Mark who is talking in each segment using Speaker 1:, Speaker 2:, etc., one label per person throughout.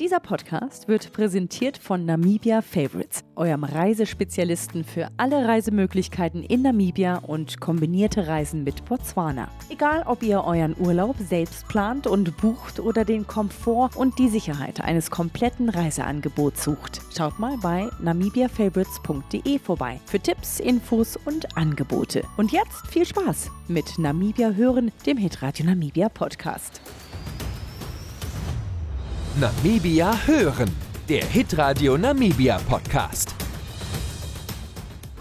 Speaker 1: Dieser Podcast wird präsentiert von Namibia Favorites, eurem Reisespezialisten für alle Reisemöglichkeiten in Namibia und kombinierte Reisen mit Botswana. Egal, ob ihr euren Urlaub selbst plant und bucht oder den Komfort und die Sicherheit eines kompletten Reiseangebots sucht, schaut mal bei namibiafavorites.de vorbei für Tipps, Infos und Angebote. Und jetzt viel Spaß mit Namibia hören, dem Hitradio Namibia Podcast.
Speaker 2: Namibia hören, der Hitradio Namibia Podcast.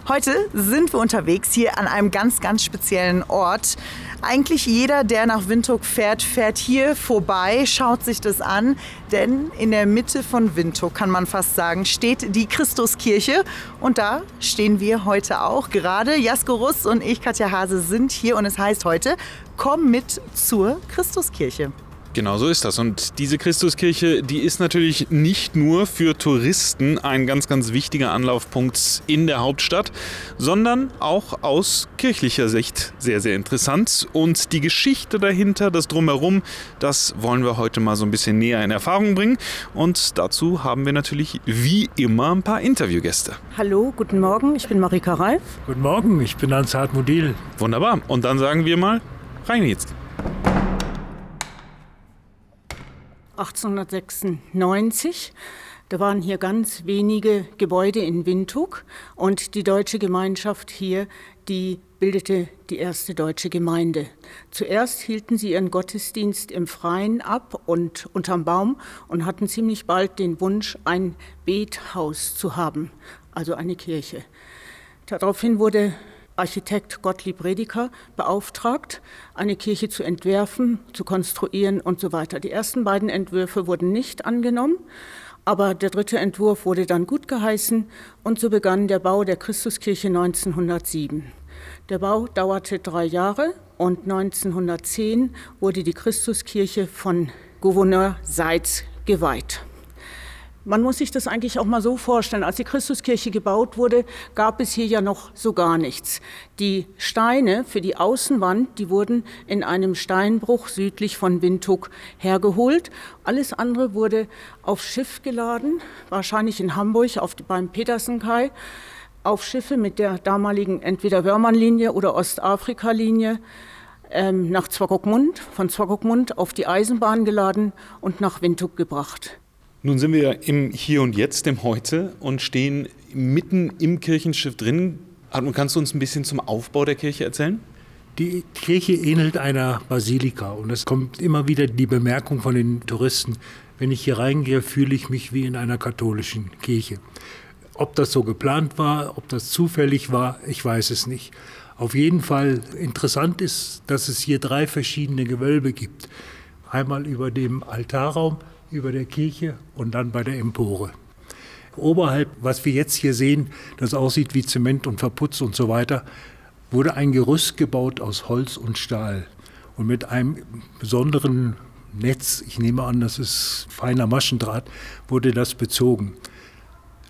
Speaker 3: Heute sind wir unterwegs hier an einem ganz, ganz speziellen Ort. Eigentlich jeder, der nach Windhoek fährt, fährt hier vorbei, schaut sich das an. Denn in der Mitte von Windhoek, kann man fast sagen, steht die Christuskirche. Und da stehen wir heute auch. Gerade Jasko Russ und ich, Katja Hase, sind hier. Und es heißt heute, komm mit zur Christuskirche.
Speaker 4: Genau so ist das. Und diese Christuskirche, die ist natürlich nicht nur für Touristen ein ganz, ganz wichtiger Anlaufpunkt in der Hauptstadt, sondern auch aus kirchlicher Sicht sehr, sehr interessant. Und die Geschichte dahinter, das Drumherum, das wollen wir heute mal so ein bisschen näher in Erfahrung bringen. Und dazu haben wir natürlich wie immer ein paar Interviewgäste.
Speaker 5: Hallo, guten Morgen, ich bin Marika Reif.
Speaker 6: Guten Morgen, ich bin Ansart Modil.
Speaker 4: Wunderbar. Und dann sagen wir mal, rein jetzt.
Speaker 5: 1896. Da waren hier ganz wenige Gebäude in Windhoek und die deutsche Gemeinschaft hier, die bildete die erste deutsche Gemeinde. Zuerst hielten sie ihren Gottesdienst im Freien ab und unterm Baum und hatten ziemlich bald den Wunsch, ein Bethaus zu haben, also eine Kirche. Daraufhin wurde Architekt Gottlieb Rediker beauftragt, eine Kirche zu entwerfen, zu konstruieren und so weiter. Die ersten beiden Entwürfe wurden nicht angenommen, aber der dritte Entwurf wurde dann gut geheißen und so begann der Bau der Christuskirche 1907. Der Bau dauerte drei Jahre und 1910 wurde die Christuskirche von Gouverneur Seitz geweiht. Man muss sich das eigentlich auch mal so vorstellen. Als die Christuskirche gebaut wurde, gab es hier ja noch so gar nichts. Die Steine für die Außenwand, die wurden in einem Steinbruch südlich von Windhoek hergeholt. Alles andere wurde auf Schiff geladen, wahrscheinlich in Hamburg auf, beim Petersenkai, auf Schiffe mit der damaligen entweder Wörmannlinie oder Ostafrika-Linie ähm, nach Zwakokmund, von Zwakokmund auf die Eisenbahn geladen und nach Windhoek gebracht.
Speaker 4: Nun sind wir im Hier und Jetzt, dem Heute, und stehen mitten im Kirchenschiff drin. Hartmut, kannst du uns ein bisschen zum Aufbau der Kirche erzählen?
Speaker 6: Die Kirche ähnelt einer Basilika und es kommt immer wieder die Bemerkung von den Touristen, wenn ich hier reingehe, fühle ich mich wie in einer katholischen Kirche. Ob das so geplant war, ob das zufällig war, ich weiß es nicht. Auf jeden Fall interessant ist, dass es hier drei verschiedene Gewölbe gibt. Einmal über dem Altarraum, über der Kirche und dann bei der Empore. Oberhalb, was wir jetzt hier sehen, das aussieht wie Zement und Verputz und so weiter, wurde ein Gerüst gebaut aus Holz und Stahl und mit einem besonderen Netz, ich nehme an, das ist feiner Maschendraht, wurde das bezogen.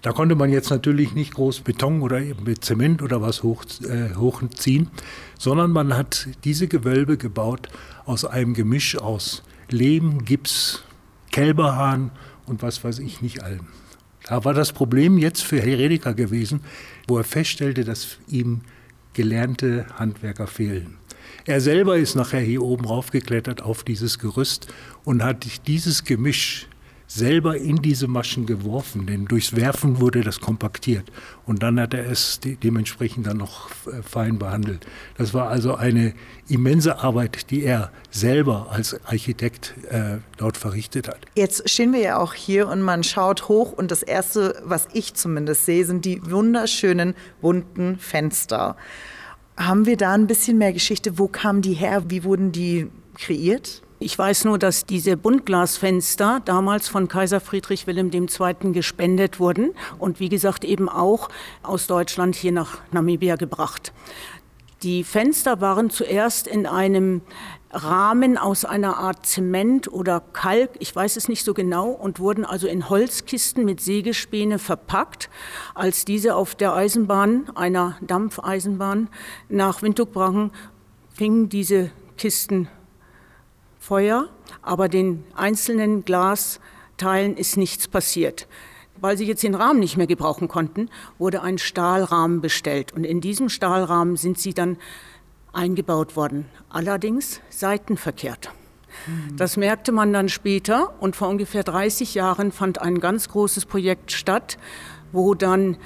Speaker 6: Da konnte man jetzt natürlich nicht groß Beton oder mit Zement oder was hoch, äh, hochziehen, sondern man hat diese Gewölbe gebaut aus einem Gemisch aus Lehm, Gips, Kälberhahn und was weiß ich nicht allem. Da war das Problem jetzt für Herr Redeker gewesen, wo er feststellte, dass ihm gelernte Handwerker fehlen. Er selber ist nachher hier oben raufgeklettert auf dieses Gerüst und hat dieses Gemisch selber in diese Maschen geworfen, denn durchs Werfen wurde das kompaktiert und dann hat er es de dementsprechend dann noch äh, fein behandelt. Das war also eine immense Arbeit, die er selber als Architekt äh, dort verrichtet hat.
Speaker 3: Jetzt stehen wir ja auch hier und man schaut hoch und das Erste, was ich zumindest sehe, sind die wunderschönen bunten Fenster. Haben wir da ein bisschen mehr Geschichte? Wo kamen die her? Wie wurden die kreiert?
Speaker 5: Ich weiß nur, dass diese Buntglasfenster damals von Kaiser Friedrich Wilhelm II. gespendet wurden und wie gesagt eben auch aus Deutschland hier nach Namibia gebracht. Die Fenster waren zuerst in einem Rahmen aus einer Art Zement oder Kalk, ich weiß es nicht so genau, und wurden also in Holzkisten mit Sägespäne verpackt. Als diese auf der Eisenbahn, einer Dampfeisenbahn, nach Windhoek brachen, fingen diese Kisten Feuer, aber den einzelnen Glas Teilen ist nichts passiert. Weil sie jetzt den Rahmen nicht mehr gebrauchen konnten, wurde ein Stahlrahmen bestellt. Und in diesem Stahlrahmen sind sie dann eingebaut worden. Allerdings seitenverkehrt. Das merkte man dann später und vor ungefähr 30 Jahren fand ein ganz großes Projekt statt, wo dann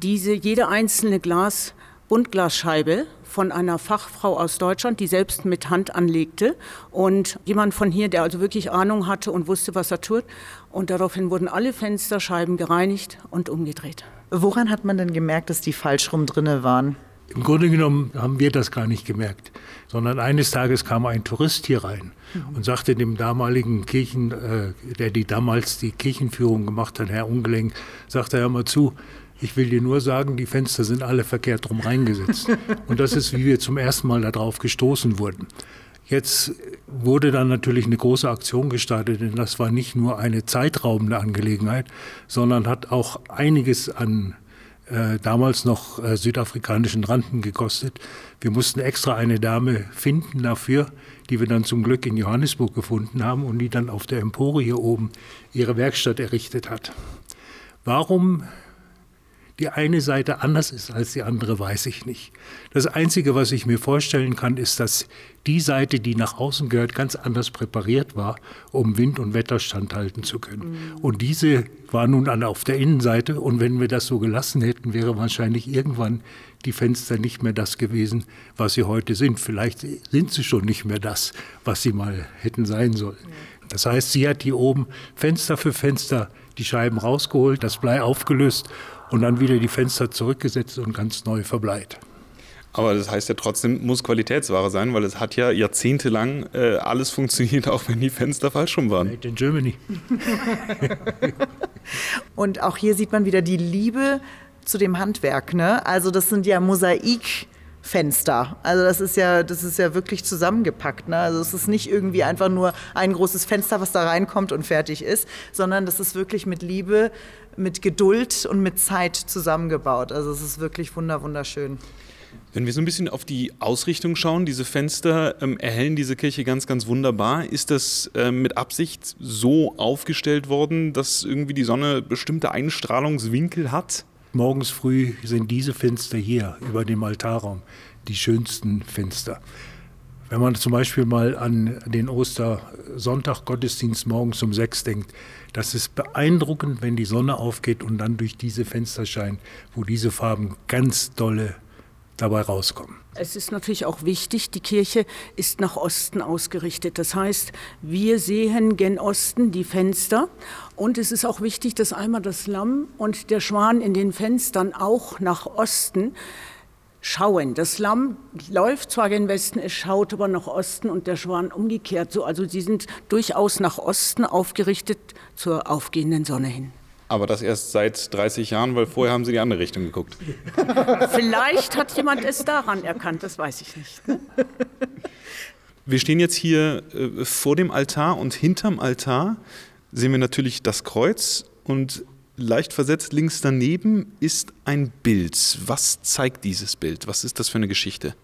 Speaker 5: diese, jede einzelne Glas, Buntglasscheibe von einer Fachfrau aus Deutschland, die selbst mit Hand anlegte und jemand von hier, der also wirklich Ahnung hatte und wusste, was er tut. Und daraufhin wurden alle Fensterscheiben gereinigt und umgedreht.
Speaker 3: Woran hat man denn gemerkt, dass die falsch rum drinne waren?
Speaker 6: Im Grunde genommen haben wir das gar nicht gemerkt, sondern eines Tages kam ein Tourist hier rein und sagte dem damaligen Kirchen, äh, der die damals die Kirchenführung gemacht hat, Herr Ungelenk, sagte er mal zu, ich will dir nur sagen, die Fenster sind alle verkehrt rum reingesetzt. Und das ist, wie wir zum ersten Mal darauf gestoßen wurden. Jetzt wurde dann natürlich eine große Aktion gestartet, denn das war nicht nur eine zeitraubende Angelegenheit, sondern hat auch einiges an äh, damals noch äh, südafrikanischen Randen gekostet. Wir mussten extra eine Dame finden dafür, die wir dann zum Glück in Johannesburg gefunden haben und die dann auf der Empore hier oben ihre Werkstatt errichtet hat. Warum die eine Seite anders ist als die andere, weiß ich nicht. Das Einzige, was ich mir vorstellen kann, ist, dass die Seite, die nach außen gehört, ganz anders präpariert war, um Wind und Wetter standhalten zu können. Mhm. Und diese war nun auf der Innenseite. Und wenn wir das so gelassen hätten, wäre wahrscheinlich irgendwann die Fenster nicht mehr das gewesen, was sie heute sind. Vielleicht sind sie schon nicht mehr das, was sie mal hätten sein sollen. Das heißt, sie hat hier oben Fenster für Fenster die Scheiben rausgeholt, das Blei aufgelöst und dann wieder die Fenster zurückgesetzt und ganz neu verbleit.
Speaker 4: Aber das heißt ja trotzdem, muss Qualitätsware sein, weil es hat ja jahrzehntelang äh, alles funktioniert, auch wenn die Fenster falsch rum waren.
Speaker 6: Made in Germany.
Speaker 3: und auch hier sieht man wieder die Liebe zu dem Handwerk. Ne? Also das sind ja Mosaik. Fenster. Also das ist ja, das ist ja wirklich zusammengepackt. Ne? Also es ist nicht irgendwie einfach nur ein großes Fenster, was da reinkommt und fertig ist, sondern das ist wirklich mit Liebe, mit Geduld und mit Zeit zusammengebaut. Also es ist wirklich wunder wunderschön.
Speaker 4: Wenn wir so ein bisschen auf die Ausrichtung schauen, diese Fenster ähm, erhellen diese Kirche ganz, ganz wunderbar. Ist das ähm, mit Absicht so aufgestellt worden, dass irgendwie die Sonne bestimmte Einstrahlungswinkel hat?
Speaker 6: Morgens früh sind diese Fenster hier über dem Altarraum die schönsten Fenster. Wenn man zum Beispiel mal an den Ostersonntag-Gottesdienst morgens um sechs denkt, das ist beeindruckend, wenn die Sonne aufgeht und dann durch diese Fenster scheint, wo diese Farben ganz dolle dabei rauskommen.
Speaker 5: Es ist natürlich auch wichtig, die Kirche ist nach Osten ausgerichtet. Das heißt, wir sehen gen Osten die Fenster und es ist auch wichtig, dass einmal das Lamm und der Schwan in den Fenstern auch nach Osten schauen. Das Lamm läuft zwar gen Westen, es schaut aber nach Osten und der Schwan umgekehrt so. Also sie sind durchaus nach Osten aufgerichtet zur aufgehenden Sonne hin.
Speaker 4: Aber das erst seit 30 Jahren, weil vorher haben Sie die andere Richtung geguckt.
Speaker 5: Vielleicht hat jemand es daran erkannt, das weiß ich nicht. Ne?
Speaker 4: Wir stehen jetzt hier äh, vor dem Altar und hinterm Altar sehen wir natürlich das Kreuz und leicht versetzt links daneben ist ein Bild. Was zeigt dieses Bild? Was ist das für eine Geschichte?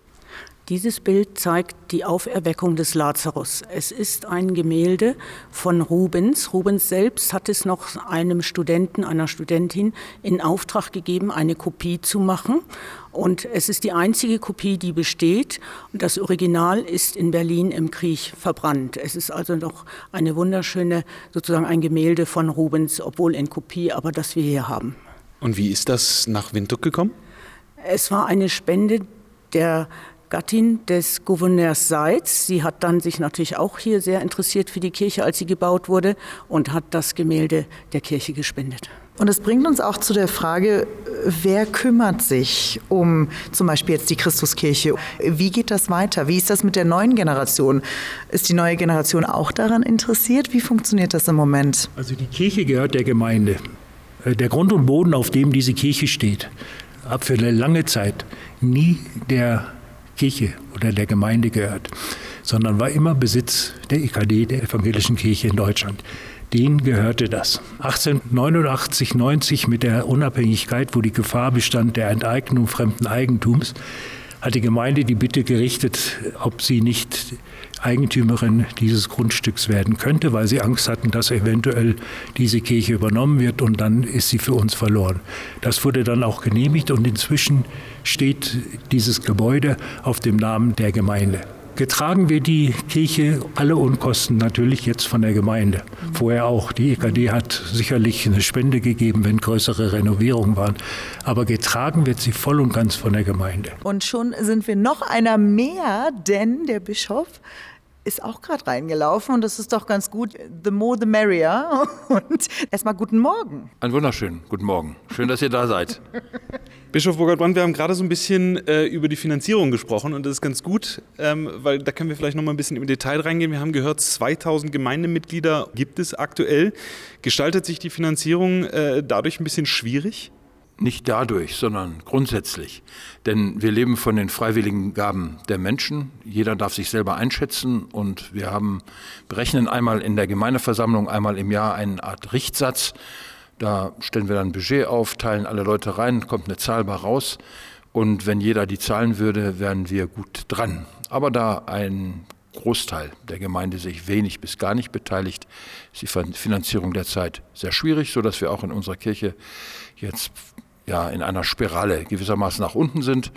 Speaker 5: Dieses Bild zeigt die Auferweckung des Lazarus. Es ist ein Gemälde von Rubens. Rubens selbst hat es noch einem Studenten, einer Studentin in Auftrag gegeben, eine Kopie zu machen. Und es ist die einzige Kopie, die besteht. Und das Original ist in Berlin im Krieg verbrannt. Es ist also noch eine wunderschöne, sozusagen ein Gemälde von Rubens, obwohl in Kopie, aber das wir hier haben.
Speaker 4: Und wie ist das nach Windhoek gekommen?
Speaker 5: Es war eine Spende der Gattin des Gouverneurs Seitz. Sie hat dann sich natürlich auch hier sehr interessiert für die Kirche, als sie gebaut wurde und hat das Gemälde der Kirche gespendet.
Speaker 3: Und es bringt uns auch zu der Frage, wer kümmert sich um zum Beispiel jetzt die Christuskirche? Wie geht das weiter? Wie ist das mit der neuen Generation? Ist die neue Generation auch daran interessiert? Wie funktioniert das im Moment?
Speaker 6: Also die Kirche gehört der Gemeinde. Äh, der Grund und Boden, auf dem diese Kirche steht, hat für eine lange Zeit nie der Kirche oder der Gemeinde gehört, sondern war immer Besitz der EKD, der Evangelischen Kirche in Deutschland. Denen gehörte das. 1889, 90 mit der Unabhängigkeit, wo die Gefahr bestand der Enteignung fremden Eigentums, hat die Gemeinde die Bitte gerichtet, ob sie nicht Eigentümerin dieses Grundstücks werden könnte, weil sie Angst hatten, dass eventuell diese Kirche übernommen wird und dann ist sie für uns verloren. Das wurde dann auch genehmigt und inzwischen steht dieses Gebäude auf dem Namen der Gemeinde. Getragen wird die Kirche alle Unkosten natürlich jetzt von der Gemeinde. Vorher auch. Die EKD hat sicherlich eine Spende gegeben, wenn größere Renovierungen waren. Aber getragen wird sie voll und ganz von der Gemeinde.
Speaker 3: Und schon sind wir noch einer mehr, denn der Bischof ist auch gerade reingelaufen und das ist doch ganz gut. The more the merrier. Und erstmal guten Morgen.
Speaker 7: Ein wunderschönen guten Morgen. Schön, dass ihr da seid.
Speaker 4: Bischof Burkhard-Brand, wir haben gerade so ein bisschen äh, über die Finanzierung gesprochen und das ist ganz gut, ähm, weil da können wir vielleicht noch mal ein bisschen im Detail reingehen. Wir haben gehört, 2000 Gemeindemitglieder gibt es aktuell. Gestaltet sich die Finanzierung äh, dadurch ein bisschen schwierig?
Speaker 7: Nicht dadurch, sondern grundsätzlich. Denn wir leben von den freiwilligen Gaben der Menschen. Jeder darf sich selber einschätzen und wir haben, berechnen einmal in der Gemeindeversammlung einmal im Jahr eine Art Richtsatz. Da stellen wir dann ein Budget auf, teilen alle Leute rein, kommt eine Zahl bei raus. Und wenn jeder die zahlen würde, wären wir gut dran. Aber da ein Großteil der Gemeinde sich wenig bis gar nicht beteiligt, ist die Finanzierung derzeit sehr schwierig, sodass wir auch in unserer Kirche jetzt ja in einer Spirale gewissermaßen nach unten sind.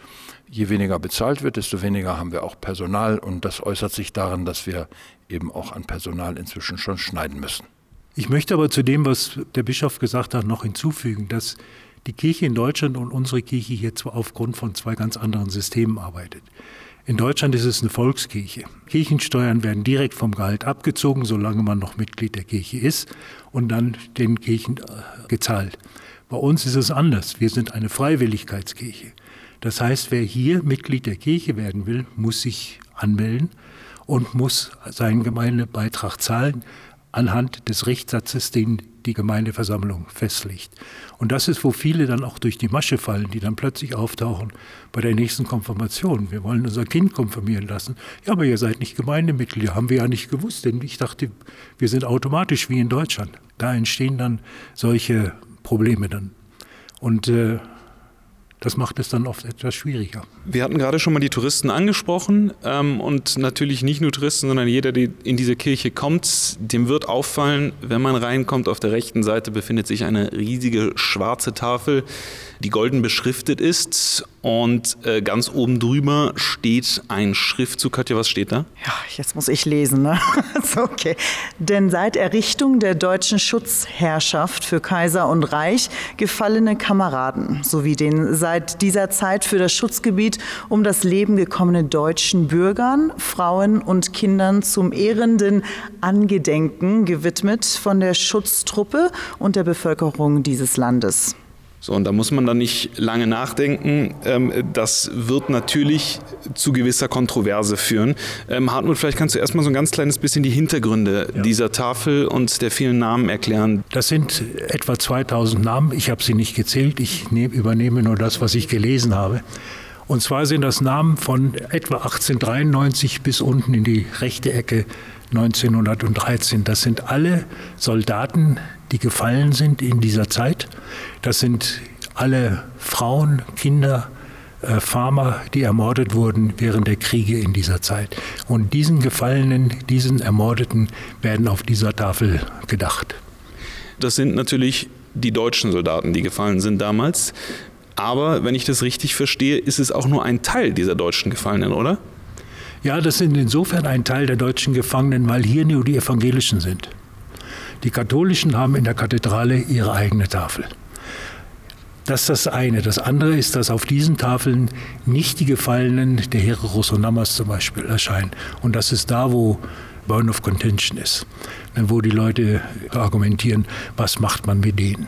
Speaker 7: Je weniger bezahlt wird, desto weniger haben wir auch Personal und das äußert sich darin, dass wir eben auch an Personal inzwischen schon schneiden müssen.
Speaker 6: Ich möchte aber zu dem, was der Bischof gesagt hat, noch hinzufügen, dass die Kirche in Deutschland und unsere Kirche hier zwar aufgrund von zwei ganz anderen Systemen arbeitet. In Deutschland ist es eine Volkskirche. Kirchensteuern werden direkt vom Gehalt abgezogen, solange man noch Mitglied der Kirche ist und dann den Kirchen äh, gezahlt. Bei uns ist es anders. Wir sind eine Freiwilligkeitskirche. Das heißt, wer hier Mitglied der Kirche werden will, muss sich anmelden und muss seinen Gemeindebeitrag zahlen anhand des Richtsatzes, den die Gemeindeversammlung festlegt. Und das ist, wo viele dann auch durch die Masche fallen, die dann plötzlich auftauchen bei der nächsten Konfirmation. Wir wollen unser Kind konfirmieren lassen. Ja, aber ihr seid nicht Gemeindemitglieder, haben wir ja nicht gewusst, denn ich dachte, wir sind automatisch wie in Deutschland. Da entstehen dann solche Probleme dann. Und äh, das macht es dann oft etwas schwieriger.
Speaker 4: Wir hatten gerade schon mal die Touristen angesprochen ähm, und natürlich nicht nur Touristen, sondern jeder, der in diese Kirche kommt, dem wird auffallen, wenn man reinkommt, auf der rechten Seite befindet sich eine riesige schwarze Tafel die golden beschriftet ist und äh, ganz oben drüber steht ein Schriftzug. Katja, was steht da?
Speaker 3: Ja, jetzt muss ich lesen. Ne? okay. Denn seit Errichtung der deutschen Schutzherrschaft für Kaiser und Reich gefallene Kameraden sowie den seit dieser Zeit für das Schutzgebiet um das Leben gekommenen deutschen Bürgern, Frauen und Kindern zum ehrenden Angedenken gewidmet von der Schutztruppe und der Bevölkerung dieses Landes.
Speaker 4: So, und da muss man dann nicht lange nachdenken. Ähm, das wird natürlich zu gewisser Kontroverse führen. Ähm, Hartmut, vielleicht kannst du erstmal so ein ganz kleines bisschen die Hintergründe ja. dieser Tafel und der vielen Namen erklären.
Speaker 6: Das sind etwa 2000 Namen. Ich habe sie nicht gezählt. Ich nehm, übernehme nur das, was ich gelesen habe. Und zwar sind das Namen von etwa 1893 bis unten in die rechte Ecke 1913. Das sind alle Soldaten, die gefallen sind in dieser Zeit. Das sind alle Frauen, Kinder, äh, Farmer, die ermordet wurden während der Kriege in dieser Zeit. Und diesen Gefallenen, diesen Ermordeten werden auf dieser Tafel gedacht.
Speaker 4: Das sind natürlich die deutschen Soldaten, die gefallen sind damals. Aber wenn ich das richtig verstehe, ist es auch nur ein Teil dieser deutschen Gefallenen, oder?
Speaker 6: Ja, das sind insofern ein Teil der deutschen Gefangenen, weil hier nur die Evangelischen sind. Die Katholischen haben in der Kathedrale ihre eigene Tafel. Das ist das eine. Das andere ist, dass auf diesen Tafeln nicht die Gefallenen der Hereros und Namas zum Beispiel erscheinen. Und das ist da, wo Burn of Contention ist, wo die Leute argumentieren, was macht man mit denen.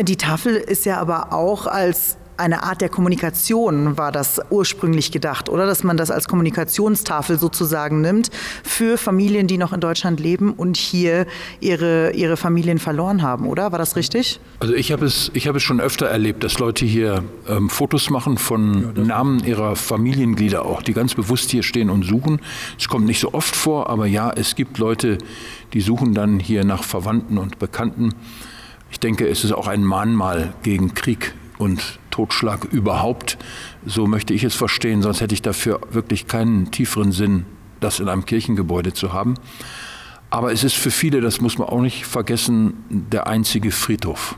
Speaker 3: Die Tafel ist ja aber auch als eine Art der Kommunikation war das ursprünglich gedacht, oder? Dass man das als Kommunikationstafel sozusagen nimmt für Familien, die noch in Deutschland leben und hier ihre, ihre Familien verloren haben, oder? War das richtig?
Speaker 7: Also ich habe es, ich es schon öfter erlebt, dass Leute hier ähm, Fotos machen von ja, Namen ihrer Familienglieder auch, die ganz bewusst hier stehen und suchen. Es kommt nicht so oft vor, aber ja, es gibt Leute, die suchen dann hier nach Verwandten und Bekannten. Ich denke, es ist auch ein Mahnmal gegen Krieg und Totschlag überhaupt. So möchte ich es verstehen, sonst hätte ich dafür wirklich keinen tieferen Sinn, das in einem Kirchengebäude zu haben. Aber es ist für viele, das muss man auch nicht vergessen, der einzige Friedhof,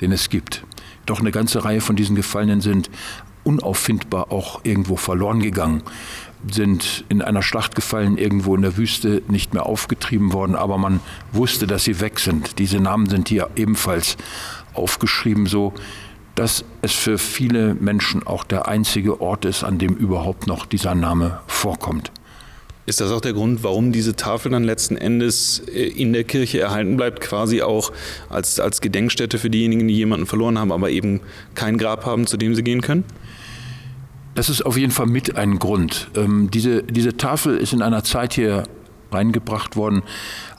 Speaker 7: den es gibt. Doch eine ganze Reihe von diesen Gefallenen sind unauffindbar auch irgendwo verloren gegangen, sind in einer Schlacht gefallen, irgendwo in der Wüste nicht mehr aufgetrieben worden, aber man wusste, dass sie weg sind. Diese Namen sind hier ebenfalls aufgeschrieben, so dass es für viele Menschen auch der einzige Ort ist, an dem überhaupt noch dieser Name vorkommt.
Speaker 4: Ist das auch der Grund, warum diese Tafel dann letzten Endes äh, in der Kirche erhalten bleibt, quasi auch als, als Gedenkstätte für diejenigen, die jemanden verloren haben, aber eben kein Grab haben, zu dem sie gehen können?
Speaker 7: Das ist auf jeden Fall mit ein Grund. Ähm, diese, diese Tafel ist in einer Zeit hier reingebracht worden,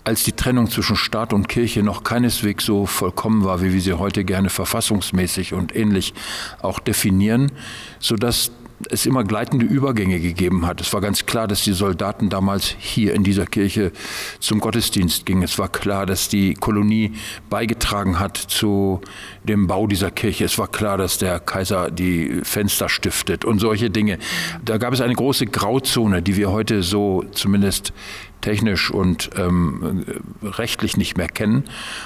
Speaker 7: als die Trennung zwischen Staat und Kirche noch keineswegs so vollkommen war, wie wir sie heute gerne verfassungsmäßig und ähnlich auch definieren, sodass es immer gleitende Übergänge gegeben hat. Es war ganz klar, dass die Soldaten damals hier in dieser Kirche zum Gottesdienst gingen. Es war klar, dass die Kolonie beigetragen hat zu dem Bau dieser Kirche. Es war klar, dass der Kaiser die Fenster stiftet und solche Dinge. Da gab es eine große Grauzone, die wir heute so zumindest technisch und ähm, rechtlich nicht mehr kennen.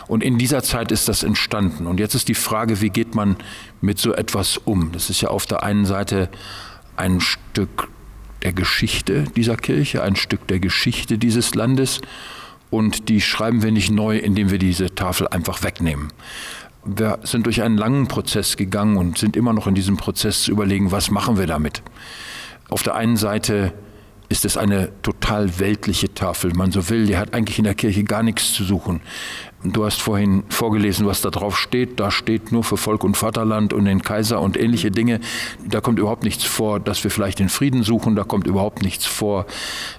Speaker 7: Und in dieser Zeit ist das entstanden. Und jetzt ist die Frage, wie geht man mit so etwas um? Das ist ja auf der einen Seite ein Stück der Geschichte dieser Kirche, ein Stück der Geschichte dieses Landes. Und die schreiben wir nicht neu, indem wir diese Tafel einfach wegnehmen. Wir sind durch einen langen Prozess gegangen und sind immer noch in diesem Prozess zu überlegen, was machen wir damit. Auf der einen Seite ist es eine total weltliche Tafel, man so will. Die hat eigentlich in der Kirche gar nichts zu suchen. Du hast vorhin vorgelesen, was da drauf steht. Da steht nur für Volk und Vaterland und den Kaiser und ähnliche Dinge. Da kommt überhaupt nichts vor, dass wir vielleicht den Frieden suchen. Da kommt überhaupt nichts vor,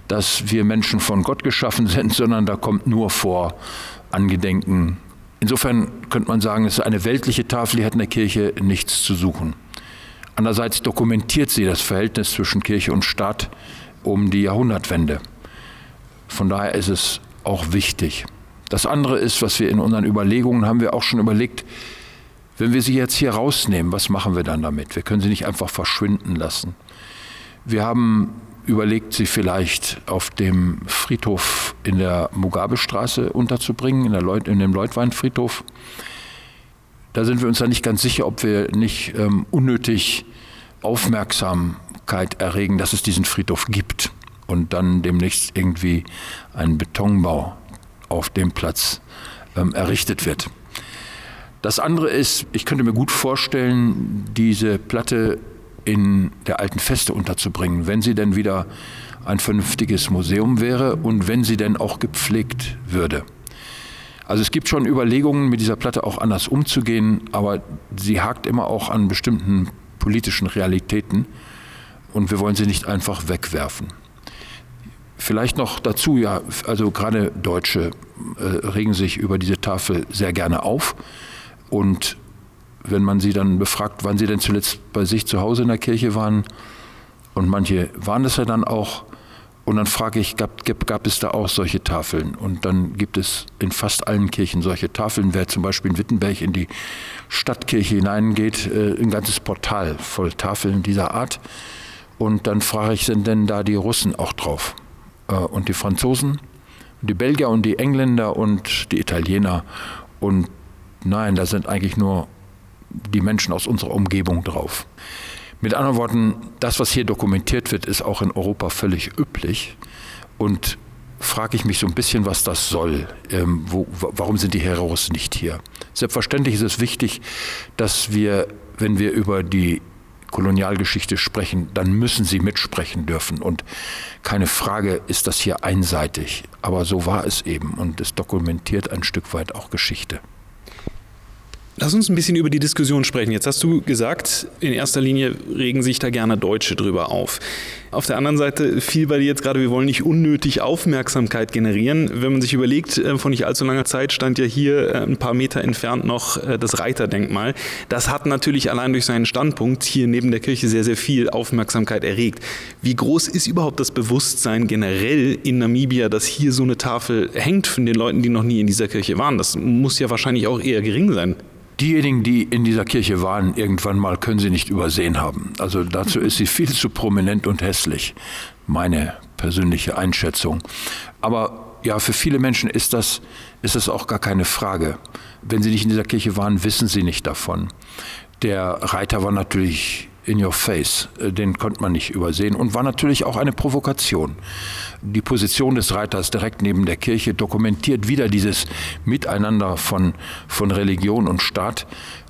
Speaker 7: dass wir Menschen von Gott geschaffen sind, sondern da kommt nur vor Angedenken. Insofern könnte man sagen, es ist eine weltliche Tafel, die hat in der Kirche nichts zu suchen. Andererseits dokumentiert sie das Verhältnis zwischen Kirche und Staat um die Jahrhundertwende. Von daher ist es auch wichtig. Das andere ist, was wir in unseren Überlegungen haben wir auch schon überlegt, wenn wir sie jetzt hier rausnehmen, was machen wir dann damit? Wir können sie nicht einfach verschwinden lassen. Wir haben überlegt, sie vielleicht auf dem Friedhof in der Mugabe-Straße unterzubringen, in, der Leut, in dem Leutwein-Friedhof. Da sind wir uns dann nicht ganz sicher, ob wir nicht ähm, unnötig aufmerksam Aufmerksamkeit erregen, dass es diesen Friedhof gibt und dann demnächst irgendwie ein Betonbau auf dem Platz ähm, errichtet wird. Das andere ist, ich könnte mir gut vorstellen, diese Platte in der alten Feste unterzubringen, wenn sie denn wieder ein vernünftiges Museum wäre und wenn sie denn auch gepflegt würde. Also es gibt schon Überlegungen, mit dieser Platte auch anders umzugehen, aber sie hakt immer auch an bestimmten politischen Realitäten und wir wollen sie nicht einfach wegwerfen. Vielleicht noch dazu, ja, also gerade Deutsche äh, regen sich über diese Tafel sehr gerne auf und wenn man sie dann befragt, wann sie denn zuletzt bei sich zu Hause in der Kirche waren, und manche waren das ja dann auch, und dann frage ich, gab, gab, gab, es da auch solche Tafeln? Und dann gibt es in fast allen Kirchen solche Tafeln. Wer zum Beispiel in Wittenberg in die Stadtkirche hineingeht, äh, ein ganzes Portal voll Tafeln dieser Art. Und dann frage ich, sind denn da die Russen auch drauf? Äh, und die Franzosen, die Belgier und die Engländer und die Italiener. Und nein, da sind eigentlich nur die Menschen aus unserer Umgebung drauf. Mit anderen Worten, das, was hier dokumentiert wird, ist auch in Europa völlig üblich. Und frage ich mich so ein bisschen, was das soll. Ähm, wo, warum sind die Heroes nicht hier? Selbstverständlich ist es wichtig, dass wir, wenn wir über die Kolonialgeschichte sprechen, dann müssen sie mitsprechen dürfen. Und keine Frage ist das hier einseitig. Aber so war es eben und es dokumentiert ein Stück weit auch Geschichte.
Speaker 4: Lass uns ein bisschen über die Diskussion sprechen. Jetzt hast du gesagt, in erster Linie regen sich da gerne Deutsche drüber auf. Auf der anderen Seite fiel bei dir jetzt gerade, wir wollen nicht unnötig Aufmerksamkeit generieren. Wenn man sich überlegt, äh, vor nicht allzu langer Zeit stand ja hier äh, ein paar Meter entfernt noch äh, das Reiterdenkmal. Das hat natürlich allein durch seinen Standpunkt hier neben der Kirche sehr, sehr viel Aufmerksamkeit erregt. Wie groß ist überhaupt das Bewusstsein generell in Namibia, dass hier so eine Tafel hängt von den Leuten, die noch nie in dieser Kirche waren? Das muss ja wahrscheinlich auch eher gering sein.
Speaker 7: Diejenigen, die in dieser Kirche waren, irgendwann mal können sie nicht übersehen haben. Also dazu ist sie viel zu prominent und hässlich. Meine persönliche Einschätzung. Aber ja, für viele Menschen ist das, ist das auch gar keine Frage. Wenn sie nicht in dieser Kirche waren, wissen sie nicht davon. Der Reiter war natürlich in your face, äh, den konnte man nicht übersehen und war natürlich auch eine Provokation. Die Position des Reiters direkt neben der Kirche dokumentiert wieder dieses Miteinander von, von Religion und Staat.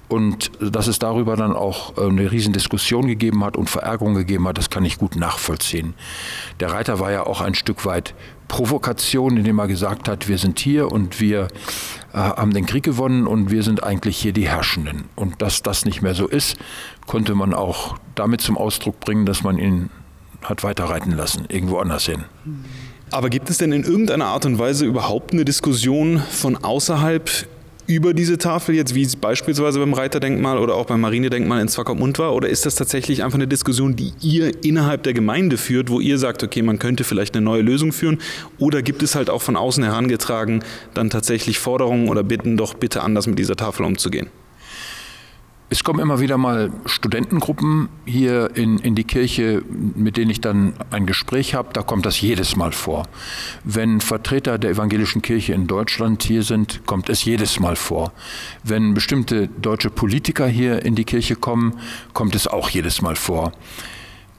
Speaker 7: Und dass es darüber dann auch äh, eine Riesendiskussion gegeben hat und Verärgerung gegeben hat, das kann ich gut nachvollziehen. Der Reiter war ja auch ein Stück weit Provokation, indem er gesagt hat, wir sind hier und wir äh, haben den Krieg gewonnen und wir sind eigentlich hier die Herrschenden. Und dass das nicht mehr so ist, konnte man auch damit zum Ausdruck bringen, dass man ihn hat weiterreiten lassen, irgendwo anders hin.
Speaker 4: Aber gibt es denn in irgendeiner Art und Weise überhaupt eine Diskussion von außerhalb über diese Tafel jetzt, wie es beispielsweise beim Reiterdenkmal oder auch beim Marinedenkmal in Swakopmund war? Oder ist das tatsächlich einfach eine Diskussion, die ihr innerhalb der Gemeinde führt, wo ihr sagt, okay, man könnte vielleicht eine neue Lösung führen? Oder gibt es halt auch von außen herangetragen dann tatsächlich Forderungen oder Bitten, doch bitte anders mit dieser Tafel umzugehen?
Speaker 7: Es kommen immer wieder mal Studentengruppen hier in, in die Kirche, mit denen ich dann ein Gespräch habe. Da kommt das jedes Mal vor. Wenn Vertreter der evangelischen Kirche in Deutschland hier sind, kommt es jedes Mal vor. Wenn bestimmte deutsche Politiker hier in die Kirche kommen, kommt es auch jedes Mal vor.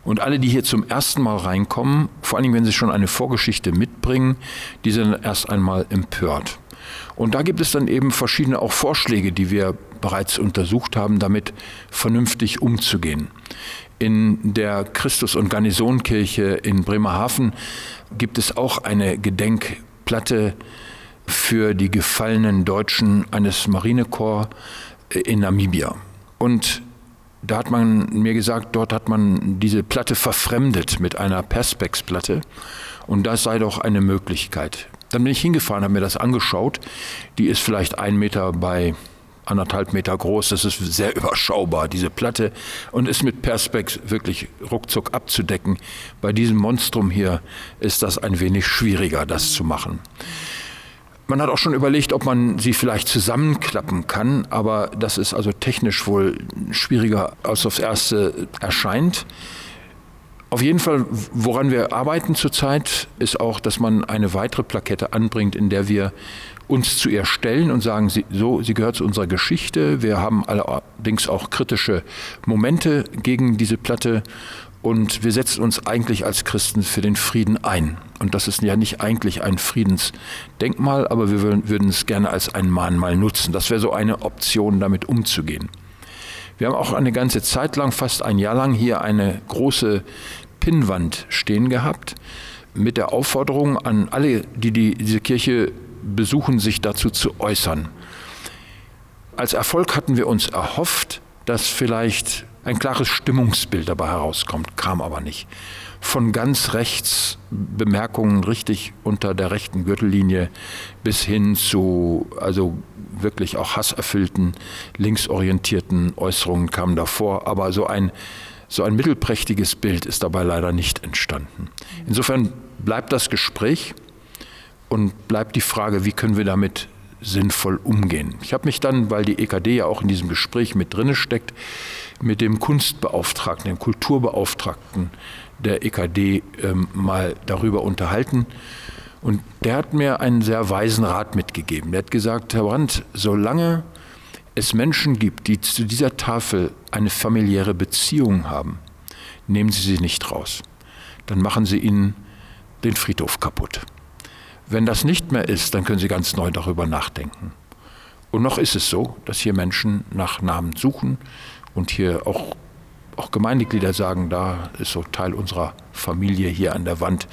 Speaker 7: Und alle, die hier zum ersten Mal reinkommen, vor allem wenn sie schon eine Vorgeschichte mitbringen, die sind erst einmal empört. Und da gibt es dann eben verschiedene auch Vorschläge, die wir bereits untersucht haben, damit vernünftig umzugehen. In der Christus- und Garnisonkirche in Bremerhaven gibt es auch eine Gedenkplatte für die gefallenen Deutschen eines Marinekorps in Namibia. Und da hat man mir gesagt, dort hat man diese Platte verfremdet mit einer Perspex-Platte. Und das sei doch eine Möglichkeit. Dann bin ich hingefahren, habe mir das angeschaut. Die ist vielleicht ein Meter bei anderthalb Meter groß. Das ist sehr überschaubar, diese Platte. Und ist mit Perspex wirklich ruckzuck abzudecken. Bei diesem Monstrum hier ist das ein wenig schwieriger, das zu machen. Man hat auch schon überlegt, ob man sie vielleicht zusammenklappen kann, aber das ist also technisch wohl schwieriger, als aufs Erste erscheint. Auf jeden Fall, woran wir arbeiten zurzeit, ist auch, dass man eine weitere Plakette anbringt, in der wir uns zu ihr stellen und sagen, sie, so, sie gehört zu unserer Geschichte. Wir haben allerdings auch kritische Momente gegen diese Platte und wir setzen uns eigentlich als Christen für den Frieden ein. Und das ist ja nicht eigentlich ein Friedensdenkmal, aber wir würden es gerne als ein Mahnmal nutzen. Das wäre so eine Option, damit umzugehen. Wir haben auch eine ganze Zeit lang, fast ein Jahr lang, hier eine große Pinnwand stehen gehabt mit der Aufforderung an alle, die, die diese Kirche besuchen, sich dazu zu äußern. Als Erfolg hatten wir uns erhofft, dass vielleicht ein klares Stimmungsbild dabei herauskommt, kam aber nicht. Von ganz rechts Bemerkungen richtig unter der rechten Gürtellinie bis hin zu also wirklich auch hasserfüllten, linksorientierten Äußerungen kamen davor, aber so ein so ein mittelprächtiges Bild ist dabei leider nicht entstanden. Insofern bleibt das Gespräch und bleibt die Frage, wie können wir damit sinnvoll umgehen. Ich habe mich dann, weil die EKD ja auch in diesem Gespräch mit drinne steckt, mit dem Kunstbeauftragten, dem Kulturbeauftragten der EKD ähm, mal darüber unterhalten. Und der hat mir einen sehr weisen Rat mitgegeben. Der hat gesagt, Herr Brandt, solange es Menschen gibt, die zu dieser Tafel eine familiäre Beziehung haben, nehmen Sie sie nicht raus. Dann machen Sie ihnen den Friedhof kaputt. Wenn das nicht mehr ist, dann können Sie ganz neu darüber nachdenken. Und noch ist es so, dass hier Menschen nach Namen suchen und hier auch, auch Gemeindeglieder sagen, da ist so Teil unserer Familie hier an der Wand.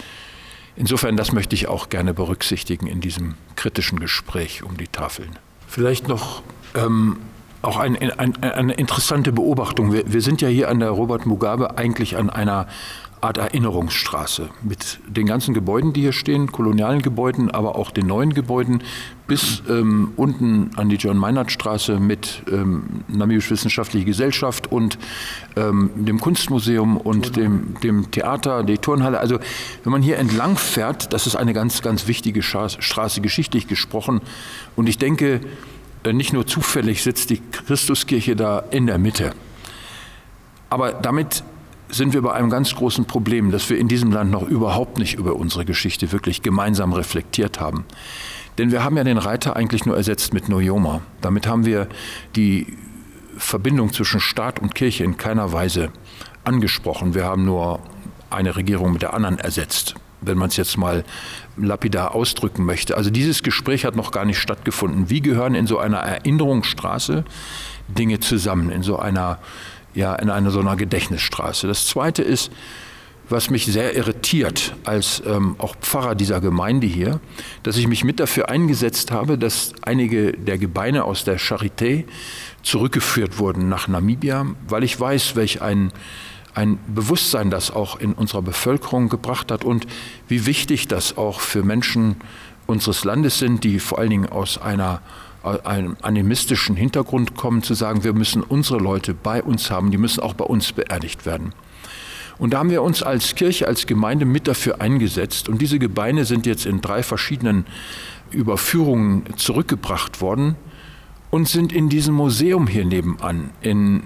Speaker 7: Insofern, das möchte ich auch gerne berücksichtigen in diesem kritischen Gespräch um die Tafeln. Vielleicht noch ähm, auch ein, ein, eine interessante Beobachtung. Wir, wir, sind ja hier an der Robert Mugabe eigentlich an einer Art Erinnerungsstraße mit den ganzen Gebäuden, die hier stehen, kolonialen Gebäuden, aber auch den neuen Gebäuden, bis ähm, unten an die John-Meinert-Straße mit ähm, Namibisch-Wissenschaftliche Gesellschaft und ähm, dem Kunstmuseum und dem, dem Theater, die Turnhalle. Also wenn man hier entlang fährt, das ist eine ganz, ganz wichtige Straße, geschichtlich gesprochen. Und ich denke, äh, nicht nur zufällig sitzt die Christuskirche da in der Mitte. Aber damit sind wir bei einem ganz großen Problem, dass wir in diesem Land noch überhaupt nicht über unsere Geschichte wirklich gemeinsam reflektiert haben. Denn wir haben ja den Reiter eigentlich nur ersetzt mit Noyoma. Damit haben wir die Verbindung zwischen Staat und Kirche in keiner Weise angesprochen. Wir haben nur eine Regierung mit der anderen ersetzt, wenn man es jetzt mal lapidar ausdrücken möchte. Also dieses Gespräch hat noch gar nicht stattgefunden. Wie gehören in so einer Erinnerungsstraße Dinge zusammen, in so einer, ja, in einer so einer Gedächtnisstraße? Das Zweite ist, was mich sehr irritiert als ähm, auch Pfarrer dieser Gemeinde hier, dass ich mich mit dafür eingesetzt habe, dass einige der Gebeine aus der Charité zurückgeführt wurden nach Namibia, weil ich weiß, welch ein, ein Bewusstsein das auch in unserer Bevölkerung gebracht hat und wie wichtig das auch für Menschen unseres Landes sind, die vor allen Dingen aus einer einem animistischen Hintergrund kommen, zu sagen, wir müssen unsere Leute bei uns haben, die müssen auch bei uns beerdigt werden. Und da haben wir uns als Kirche, als Gemeinde mit dafür eingesetzt. Und diese Gebeine sind jetzt in drei verschiedenen Überführungen zurückgebracht worden und sind in diesem Museum hier nebenan, in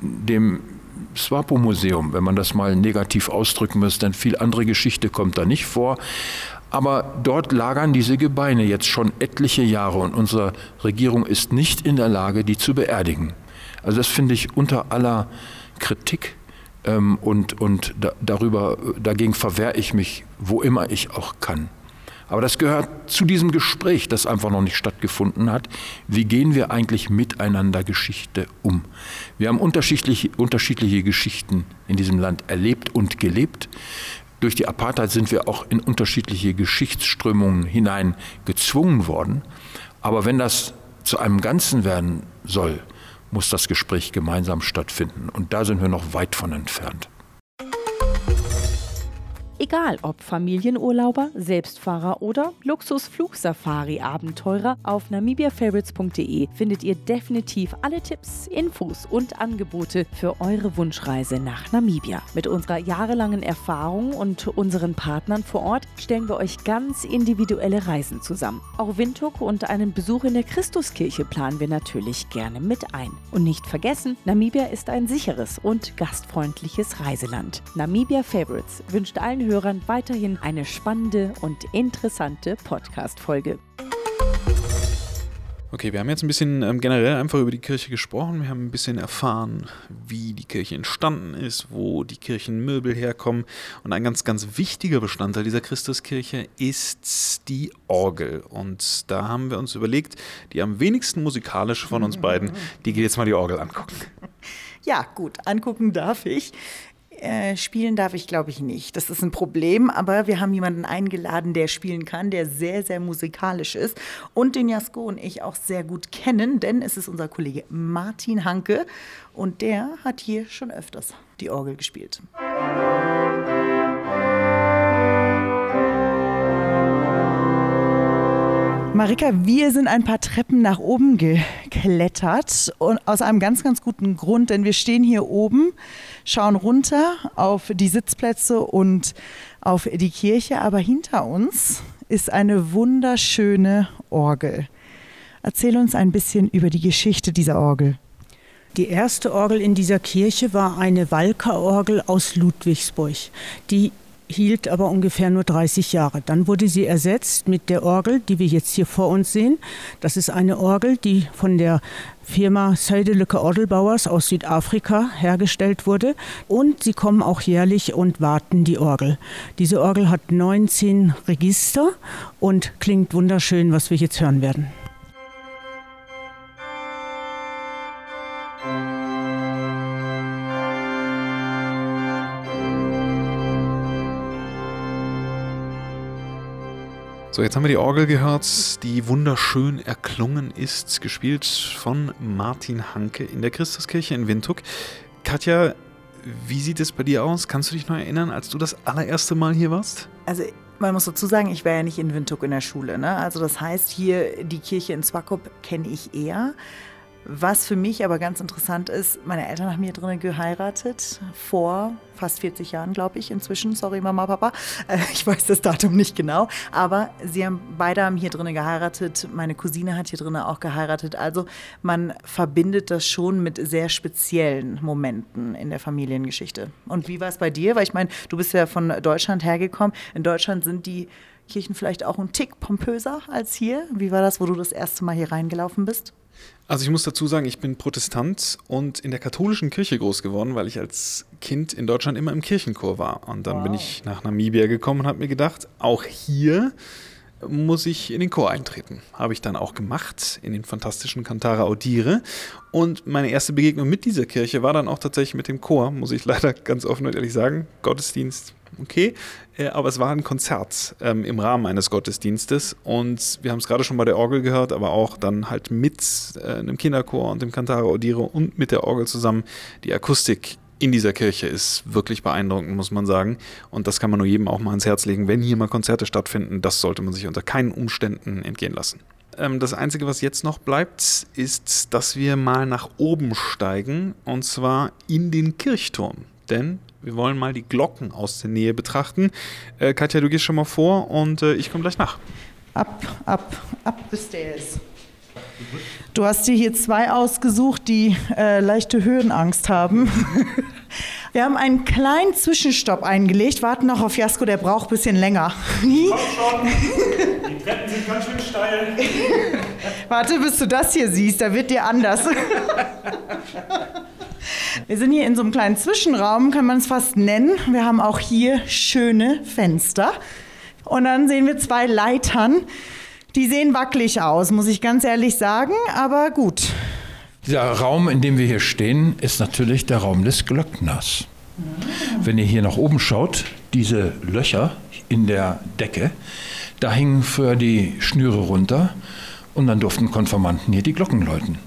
Speaker 7: dem Swapo-Museum, wenn man das mal negativ ausdrücken muss, denn viel andere Geschichte kommt da nicht vor. Aber dort lagern diese Gebeine jetzt schon etliche Jahre und unsere Regierung ist nicht in der Lage, die zu beerdigen. Also das finde ich unter aller Kritik ähm, und, und da, darüber, dagegen verwehre ich mich, wo immer ich auch kann. Aber das gehört zu diesem Gespräch, das einfach noch nicht stattgefunden hat. Wie gehen wir eigentlich miteinander Geschichte um? Wir haben unterschiedliche, unterschiedliche Geschichten in diesem Land erlebt und gelebt. Durch die Apartheid sind wir auch in unterschiedliche Geschichtsströmungen hinein gezwungen worden. Aber wenn das zu einem Ganzen werden soll, muss das Gespräch gemeinsam stattfinden. Und da sind wir noch weit von entfernt.
Speaker 1: Egal ob Familienurlauber, Selbstfahrer oder Luxusflugsafari-Abenteurer, auf namibiafavorites.de findet ihr definitiv alle Tipps, Infos und Angebote für eure Wunschreise nach Namibia. Mit unserer jahrelangen Erfahrung und unseren Partnern vor Ort stellen wir euch ganz individuelle Reisen zusammen. Auch Windhoek und einen Besuch in der Christuskirche planen wir natürlich gerne mit ein. Und nicht vergessen, Namibia ist ein sicheres und gastfreundliches Reiseland. Namibia Favorites wünscht allen Hörern weiterhin eine spannende und interessante Podcast-Folge.
Speaker 4: Okay, wir haben jetzt ein bisschen ähm, generell einfach über die Kirche gesprochen. Wir haben ein bisschen erfahren, wie die Kirche entstanden ist, wo die Kirchenmöbel herkommen. Und ein ganz, ganz wichtiger Bestandteil dieser Christuskirche ist die Orgel. Und da haben wir uns überlegt, die am wenigsten musikalische von uns beiden, die geht jetzt mal die Orgel angucken.
Speaker 3: Ja, gut, angucken darf ich. Äh, spielen darf ich, glaube ich, nicht. Das ist ein Problem, aber wir haben jemanden eingeladen, der spielen kann, der sehr, sehr musikalisch ist und den Jasko und ich auch sehr gut kennen, denn es ist unser Kollege Martin Hanke und der hat hier schon öfters die Orgel gespielt. Marika, wir sind ein paar Treppen nach oben geklettert und aus einem ganz, ganz guten Grund, denn wir stehen hier oben, schauen runter auf die Sitzplätze und auf die Kirche, aber hinter uns ist eine wunderschöne Orgel. Erzähl uns ein bisschen über die Geschichte dieser Orgel.
Speaker 5: Die erste Orgel in dieser Kirche war eine Walker-Orgel aus Ludwigsburg, die hielt aber ungefähr nur 30 Jahre. Dann wurde sie ersetzt mit der Orgel, die wir jetzt hier vor uns sehen. Das ist eine Orgel, die von der Firma Söidelücke Orgelbauers aus Südafrika hergestellt wurde. Und sie kommen auch jährlich und warten die Orgel. Diese Orgel hat 19 Register und klingt wunderschön, was wir jetzt hören werden.
Speaker 4: So, jetzt haben wir die Orgel gehört, die wunderschön erklungen ist, gespielt von Martin Hanke in der Christuskirche in Windhoek. Katja, wie sieht es bei dir aus? Kannst du dich noch erinnern, als du das allererste Mal hier warst?
Speaker 3: Also man muss dazu sagen, ich war ja nicht in Windhoek in der Schule. Ne? Also das heißt, hier die Kirche in Swakop kenne ich eher. Was für mich aber ganz interessant ist, meine Eltern haben hier drinnen geheiratet, vor fast 40 Jahren, glaube ich, inzwischen. Sorry, Mama, Papa. Äh, ich weiß das Datum nicht genau. Aber sie haben beide haben hier drinnen geheiratet. Meine Cousine hat hier drinnen auch geheiratet. Also man verbindet das schon mit sehr speziellen Momenten in der Familiengeschichte. Und wie war es bei dir? Weil ich meine, du bist ja von Deutschland hergekommen. In Deutschland sind die Kirchen vielleicht auch ein Tick pompöser als hier. Wie war das, wo du das erste Mal hier reingelaufen bist?
Speaker 4: Also ich muss dazu sagen, ich bin Protestant und in der katholischen Kirche groß geworden, weil ich als Kind in Deutschland immer im Kirchenchor war. Und dann wow. bin ich nach Namibia gekommen und habe mir gedacht, auch hier muss ich in den Chor eintreten. Habe ich dann auch gemacht in den fantastischen Cantara Audire. Und meine erste Begegnung mit dieser Kirche war dann auch tatsächlich mit dem Chor, muss ich leider ganz offen und ehrlich sagen. Gottesdienst okay, äh, aber es war ein Konzert ähm, im Rahmen eines Gottesdienstes und wir haben es gerade schon bei der Orgel gehört, aber auch dann halt mit äh, einem Kinderchor und dem Cantare Audire und mit der Orgel zusammen. Die Akustik in dieser Kirche ist wirklich beeindruckend, muss man sagen. Und das kann man nur jedem auch mal ans Herz legen. Wenn hier mal Konzerte stattfinden, das sollte man sich unter keinen Umständen entgehen lassen. Ähm, das Einzige, was jetzt noch bleibt, ist, dass wir mal nach oben steigen und zwar in den Kirchturm. Denn wir wollen mal die Glocken aus der Nähe betrachten. Äh, Katja, du gehst schon mal vor und äh, ich komme gleich nach.
Speaker 3: Ab, ab, ab the stairs. Du hast dir hier zwei ausgesucht, die äh, leichte Höhenangst haben. Wir haben einen kleinen Zwischenstopp eingelegt, warten noch auf Jasko, der braucht ein bisschen länger.
Speaker 6: Komm schon, die Treppen sind ganz schön steil.
Speaker 3: Warte, bis du das hier siehst, da wird dir anders. Wir sind hier in so einem kleinen Zwischenraum, kann man es fast nennen. Wir haben auch hier schöne Fenster. Und dann sehen wir zwei Leitern. Die sehen wackelig aus, muss ich ganz ehrlich sagen, aber gut.
Speaker 7: Dieser Raum, in dem wir hier stehen, ist natürlich der Raum des Glöckners. Wenn ihr hier nach oben schaut, diese Löcher in der Decke, da hingen früher die Schnüre runter und dann durften Konformanten hier die Glocken läuten.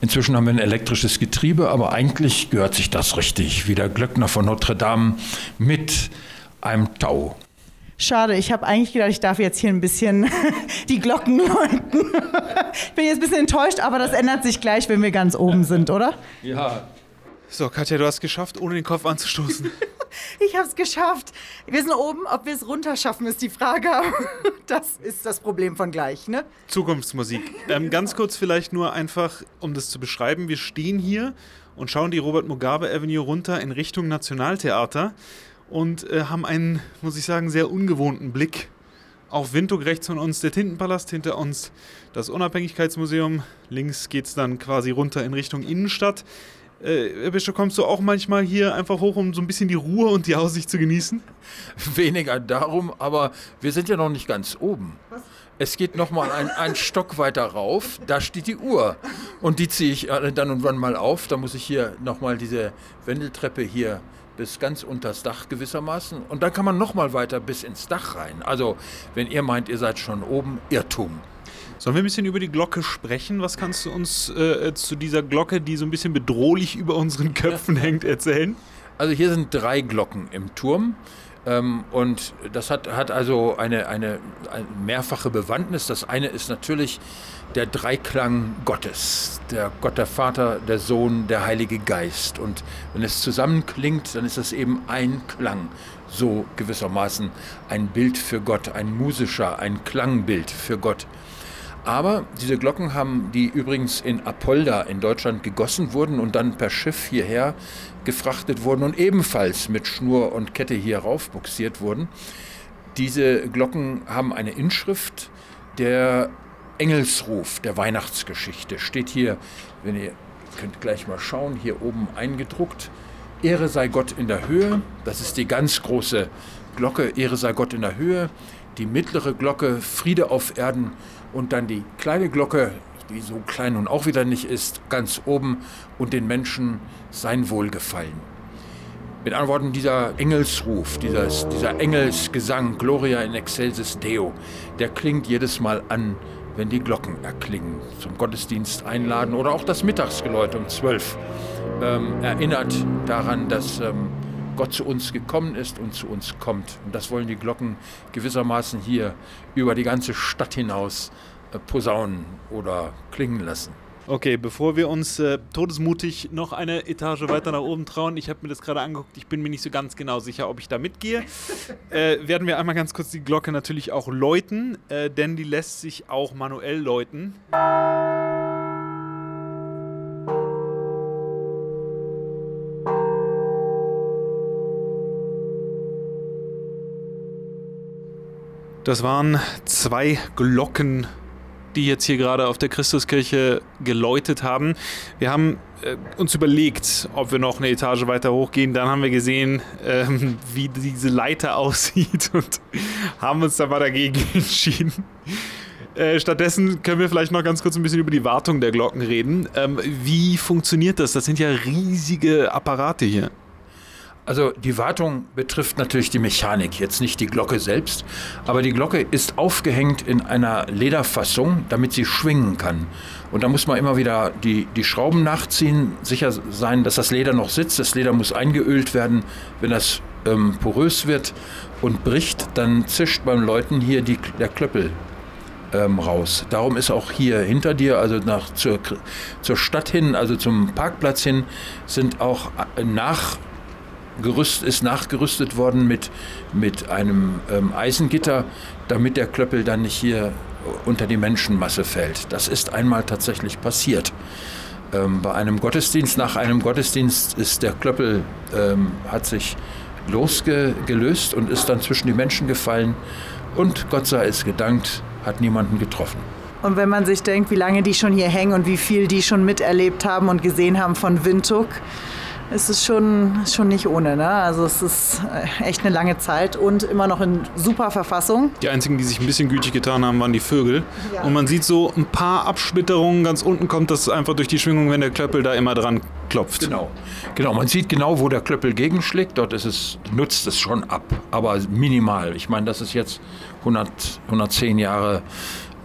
Speaker 7: Inzwischen haben wir ein elektrisches Getriebe, aber eigentlich gehört sich das richtig, wie der Glöckner von Notre Dame mit einem Tau.
Speaker 3: Schade, ich habe eigentlich gedacht, ich darf jetzt hier ein bisschen die Glocken läuten. ich bin jetzt ein bisschen enttäuscht, aber das ändert sich gleich, wenn wir ganz oben sind, oder?
Speaker 4: Ja. So, Katja, du hast es geschafft, ohne den Kopf anzustoßen.
Speaker 3: ich habe es geschafft. Wir sind oben, ob wir es runterschaffen, ist die Frage. Das ist das Problem von gleich, ne?
Speaker 4: Zukunftsmusik. Ähm, ganz kurz vielleicht nur einfach, um das zu beschreiben. Wir stehen hier und schauen die Robert Mugabe Avenue runter in Richtung Nationaltheater und äh, haben einen, muss ich sagen, sehr ungewohnten Blick auf Windhoek rechts von uns, der Tintenpalast hinter uns, das Unabhängigkeitsmuseum. Links geht es dann quasi runter in Richtung Innenstadt. Äh, Bischof, kommst du auch manchmal hier einfach hoch, um so ein bisschen die Ruhe und die Aussicht zu genießen?
Speaker 7: Weniger darum, aber wir sind ja noch nicht ganz oben. Was? Es geht noch mal ein, ein Stock weiter rauf, da steht die Uhr. Und die ziehe ich dann und wann mal auf. Da muss ich hier noch mal diese Wendeltreppe hier bis ganz unters Dach gewissermaßen. Und dann kann man noch mal weiter bis ins Dach rein. Also, wenn ihr meint, ihr seid schon oben, Irrtum.
Speaker 4: Sollen wir ein bisschen über die Glocke sprechen? Was kannst du uns äh, zu dieser Glocke, die so ein bisschen bedrohlich über unseren Köpfen hängt, erzählen?
Speaker 7: Also hier sind drei Glocken im Turm. Ähm, und das hat, hat also eine, eine, eine, mehrfache Bewandtnis. Das eine ist natürlich der Dreiklang Gottes. Der Gott, der Vater, der Sohn, der Heilige Geist. Und wenn es zusammenklingt, dann ist das eben ein Klang. So gewissermaßen ein Bild für Gott, ein musischer, ein Klangbild für Gott. Aber diese Glocken haben, die übrigens in Apolda in Deutschland gegossen wurden und dann per Schiff hierher gefrachtet wurden und ebenfalls mit Schnur und Kette hier raufbuxiert wurden, diese Glocken haben eine Inschrift, der Engelsruf der Weihnachtsgeschichte steht hier, wenn ihr könnt gleich mal schauen, hier oben eingedruckt. Ehre sei Gott in der Höhe, das ist die ganz große Glocke, Ehre sei Gott in der Höhe, die mittlere Glocke Friede auf Erden und dann die kleine Glocke, die so klein nun auch wieder nicht ist, ganz oben und den Menschen sein Wohlgefallen. Mit anderen Worten, dieser Engelsruf, dieses, dieser Engelsgesang, Gloria in excelsis Deo, der klingt jedes Mal an, wenn die Glocken erklingen, zum Gottesdienst einladen oder auch das Mittagsgeläut um zwölf ähm, erinnert daran, dass ähm, Gott zu uns gekommen ist und zu uns kommt. Und das wollen die Glocken gewissermaßen hier über die ganze Stadt hinaus äh, posaunen oder klingen lassen.
Speaker 4: Okay, bevor wir uns äh, todesmutig noch eine Etage weiter nach oben trauen, ich habe mir das gerade angeguckt, ich bin mir nicht so ganz genau sicher, ob ich da mitgehe, äh, werden wir einmal ganz kurz die Glocke natürlich auch läuten, äh, denn die lässt sich auch manuell läuten. Das waren zwei Glocken, die jetzt hier gerade auf der Christuskirche geläutet haben. Wir haben äh, uns überlegt, ob wir noch eine Etage weiter hochgehen. Dann haben wir gesehen, ähm, wie diese Leiter aussieht und haben uns dann mal dagegen entschieden. Äh, stattdessen können wir vielleicht noch ganz kurz ein bisschen über die Wartung der Glocken reden. Ähm, wie funktioniert das? Das sind ja riesige Apparate hier.
Speaker 7: Also die Wartung betrifft natürlich die Mechanik, jetzt nicht die Glocke selbst, aber die Glocke ist aufgehängt in einer Lederfassung, damit sie schwingen kann. Und da muss man immer wieder die, die Schrauben nachziehen, sicher sein, dass das Leder noch sitzt. Das Leder muss eingeölt werden. Wenn das ähm, porös wird und bricht, dann zischt beim Läuten hier die, der Klöppel ähm, raus. Darum ist auch hier hinter dir, also nach, zur, zur Stadt hin, also zum Parkplatz hin, sind auch äh, nach Gerüst ist nachgerüstet worden mit, mit einem ähm, Eisengitter, damit der Klöppel dann nicht hier unter die Menschenmasse fällt. Das ist einmal tatsächlich passiert. Ähm, bei einem Gottesdienst, nach einem Gottesdienst ist der Klöppel, ähm, hat sich losgelöst und ist dann zwischen die Menschen gefallen und Gott sei es gedankt, hat niemanden getroffen.
Speaker 3: Und wenn man sich denkt, wie lange die schon hier hängen und wie viel die schon miterlebt haben und gesehen haben von Windhoek, ist es schon, schon nicht ohne. Ne? Also es ist äh, echt eine lange Zeit und immer noch in super Verfassung.
Speaker 4: Die einzigen, die sich ein bisschen gütig getan haben, waren die Vögel. Ja. Und man sieht so ein paar Absplitterungen. Ganz unten kommt das einfach durch die Schwingung, wenn der Klöppel da immer dran klopft.
Speaker 7: Genau. Genau, man sieht genau, wo der Klöppel gegenschlägt. Dort ist es, nutzt es schon ab, aber minimal. Ich meine, das ist jetzt 100, 110 Jahre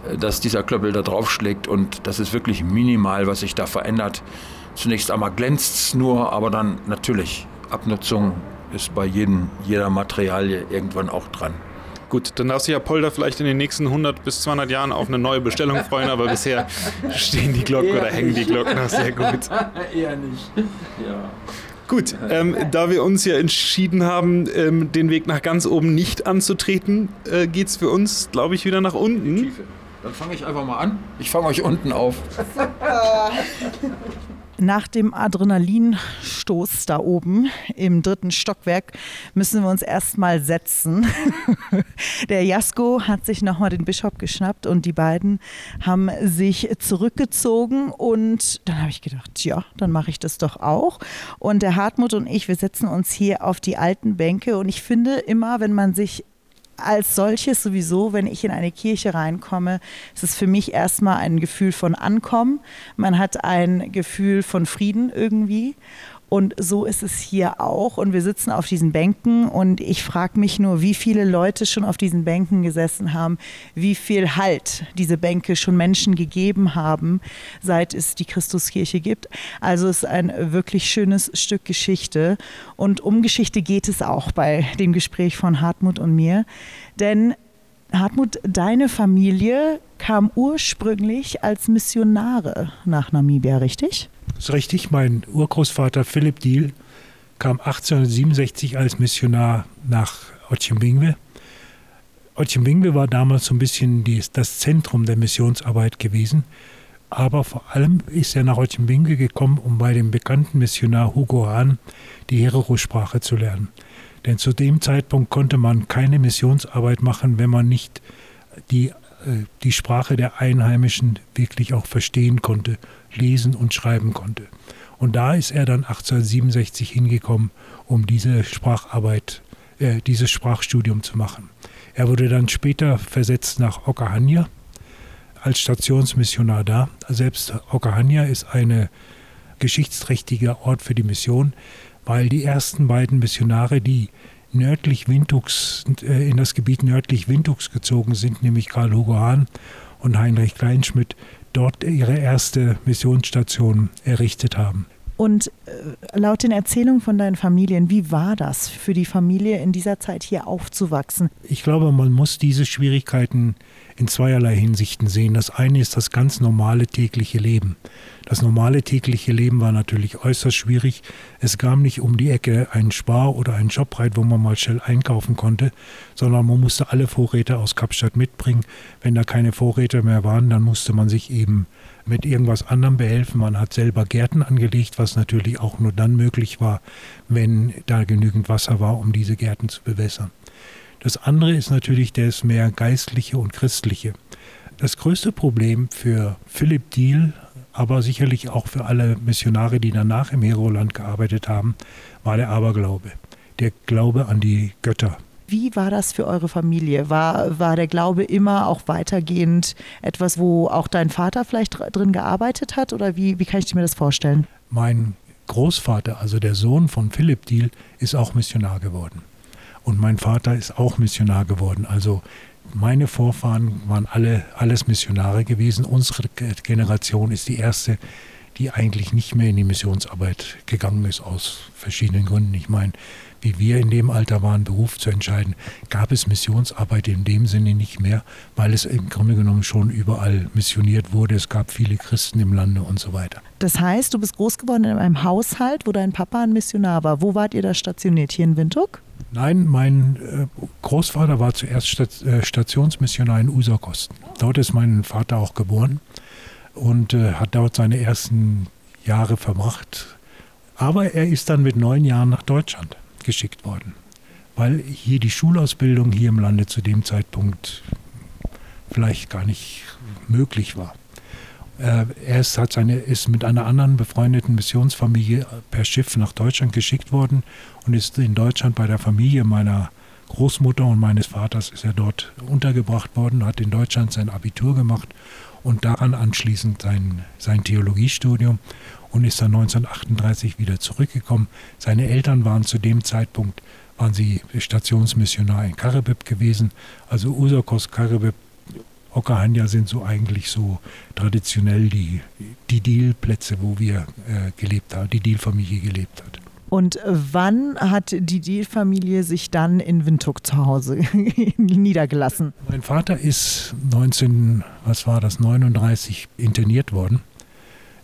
Speaker 7: äh, dass dieser Klöppel da drauf schlägt und das ist wirklich minimal, was sich da verändert. Zunächst einmal glänzt es nur, aber dann natürlich, Abnutzung ist bei jedem, jeder Materialie irgendwann auch dran.
Speaker 4: Gut, dann darf sich ja Polder vielleicht in den nächsten 100 bis 200 Jahren auf eine neue Bestellung freuen, aber bisher stehen die Glocken Eher oder hängen nicht. die Glocken noch sehr gut. Eher nicht. Ja. Gut, ähm, da wir uns ja entschieden haben, ähm, den Weg nach ganz oben nicht anzutreten, äh, geht es für uns, glaube ich, wieder nach unten.
Speaker 7: Dann fange ich einfach mal an. Ich fange euch unten auf.
Speaker 3: Nach dem Adrenalinstoß da oben im dritten Stockwerk müssen wir uns erstmal setzen. Der Jasko hat sich nochmal den Bischof geschnappt und die beiden haben sich zurückgezogen und dann habe ich gedacht, ja, dann mache ich das doch auch. Und der Hartmut und ich, wir setzen uns hier auf die alten Bänke und ich finde immer, wenn man sich als solches sowieso, wenn ich in eine Kirche reinkomme, ist es für mich erstmal ein Gefühl von Ankommen. Man hat ein Gefühl von Frieden irgendwie. Und so ist es hier auch. Und wir sitzen auf diesen Bänken und ich frage mich nur, wie viele Leute schon auf diesen Bänken gesessen haben, wie viel Halt diese Bänke schon Menschen gegeben haben, seit es die Christuskirche gibt. Also es ist ein wirklich schönes Stück Geschichte. Und um Geschichte geht es auch bei dem Gespräch von Hartmut und mir. Denn Hartmut, deine Familie kam ursprünglich als Missionare nach Namibia, richtig?
Speaker 6: Das ist richtig. Mein Urgroßvater Philipp Diel kam 1867 als Missionar nach Otjimbingwe. Otjimbingwe war damals so ein bisschen das Zentrum der Missionsarbeit gewesen. Aber vor allem ist er nach Otjimbingwe gekommen, um bei dem bekannten Missionar Hugo Hahn die Herero-Sprache zu lernen. Denn zu dem Zeitpunkt konnte man keine Missionsarbeit machen, wenn man nicht die, äh, die Sprache der Einheimischen wirklich auch verstehen konnte, lesen und schreiben konnte. Und da ist er dann 1867 hingekommen, um diese Spracharbeit, äh, dieses Sprachstudium zu machen. Er wurde dann später versetzt nach Okahania als Stationsmissionar da. Selbst Okahania ist ein geschichtsträchtiger Ort für die Mission weil die ersten beiden Missionare, die nördlich Windhugs, äh, in das Gebiet nördlich Windhugs gezogen sind, nämlich Karl Hugo Hahn und Heinrich Kleinschmidt, dort ihre erste Missionsstation errichtet haben.
Speaker 3: Und äh, laut den Erzählungen von deinen Familien, wie war das für die Familie in dieser Zeit hier aufzuwachsen?
Speaker 6: Ich glaube, man muss diese Schwierigkeiten in zweierlei Hinsichten sehen. Das eine ist das ganz normale tägliche Leben. Das normale tägliche Leben war natürlich äußerst schwierig. Es kam nicht um die Ecke ein Spar- oder ein Jobreit, wo man mal schnell einkaufen konnte, sondern man musste alle Vorräte aus Kapstadt mitbringen. Wenn da keine Vorräte mehr waren, dann musste man sich eben mit irgendwas anderem behelfen. Man hat selber Gärten angelegt, was natürlich auch nur dann möglich war, wenn da genügend Wasser war, um diese Gärten zu bewässern. Das andere ist natürlich das mehr geistliche und christliche. Das größte Problem für Philipp Diehl, aber sicherlich auch für alle Missionare, die danach im Heroland gearbeitet haben, war der Aberglaube. Der Glaube an die Götter.
Speaker 3: Wie war das für eure Familie? War, war der Glaube immer auch weitergehend etwas, wo auch dein Vater vielleicht drin gearbeitet hat? Oder wie, wie kann ich mir das vorstellen?
Speaker 6: Mein Großvater, also der Sohn von Philipp Diehl, ist auch Missionar geworden. Und mein Vater ist auch Missionar geworden. Also meine Vorfahren waren alle alles Missionare gewesen. Unsere Generation ist die erste, die eigentlich nicht mehr in die Missionsarbeit gegangen ist, aus verschiedenen Gründen. Ich meine, wie wir in dem Alter waren, Beruf zu entscheiden, gab es Missionsarbeit in dem Sinne nicht mehr, weil es im Grunde genommen schon überall missioniert wurde. Es gab viele Christen im Lande und so weiter.
Speaker 3: Das heißt, du bist groß geworden in einem Haushalt, wo dein Papa ein Missionar war. Wo wart ihr da stationiert? Hier in Windhoek?
Speaker 6: Nein, mein äh, Großvater war zuerst äh, Stationsmissionar in Userkosten. Dort ist mein Vater auch geboren und äh, hat dort seine ersten Jahre verbracht. Aber er ist dann mit neun Jahren nach Deutschland geschickt worden, weil hier die Schulausbildung hier im Lande zu dem Zeitpunkt vielleicht gar nicht möglich war. Äh, er ist, hat seine, ist mit einer anderen befreundeten Missionsfamilie per Schiff nach Deutschland geschickt worden und ist in Deutschland bei der Familie meiner Großmutter und meines Vaters ist er dort untergebracht worden, hat in Deutschland sein Abitur gemacht und daran anschließend sein, sein Theologiestudium und ist dann 1938 wieder zurückgekommen. Seine Eltern waren zu dem Zeitpunkt waren sie Stationsmissionar in Karibib gewesen, also Usakos, Karibib, Okahanja sind so eigentlich so traditionell die, die Deal-Plätze, wo wir äh, gelebt haben, die Deal-Familie gelebt hat.
Speaker 3: Und wann hat die Deal-Familie sich dann in Windhoek zu Hause niedergelassen?
Speaker 6: Mein Vater ist 19, was war das, 39 interniert worden.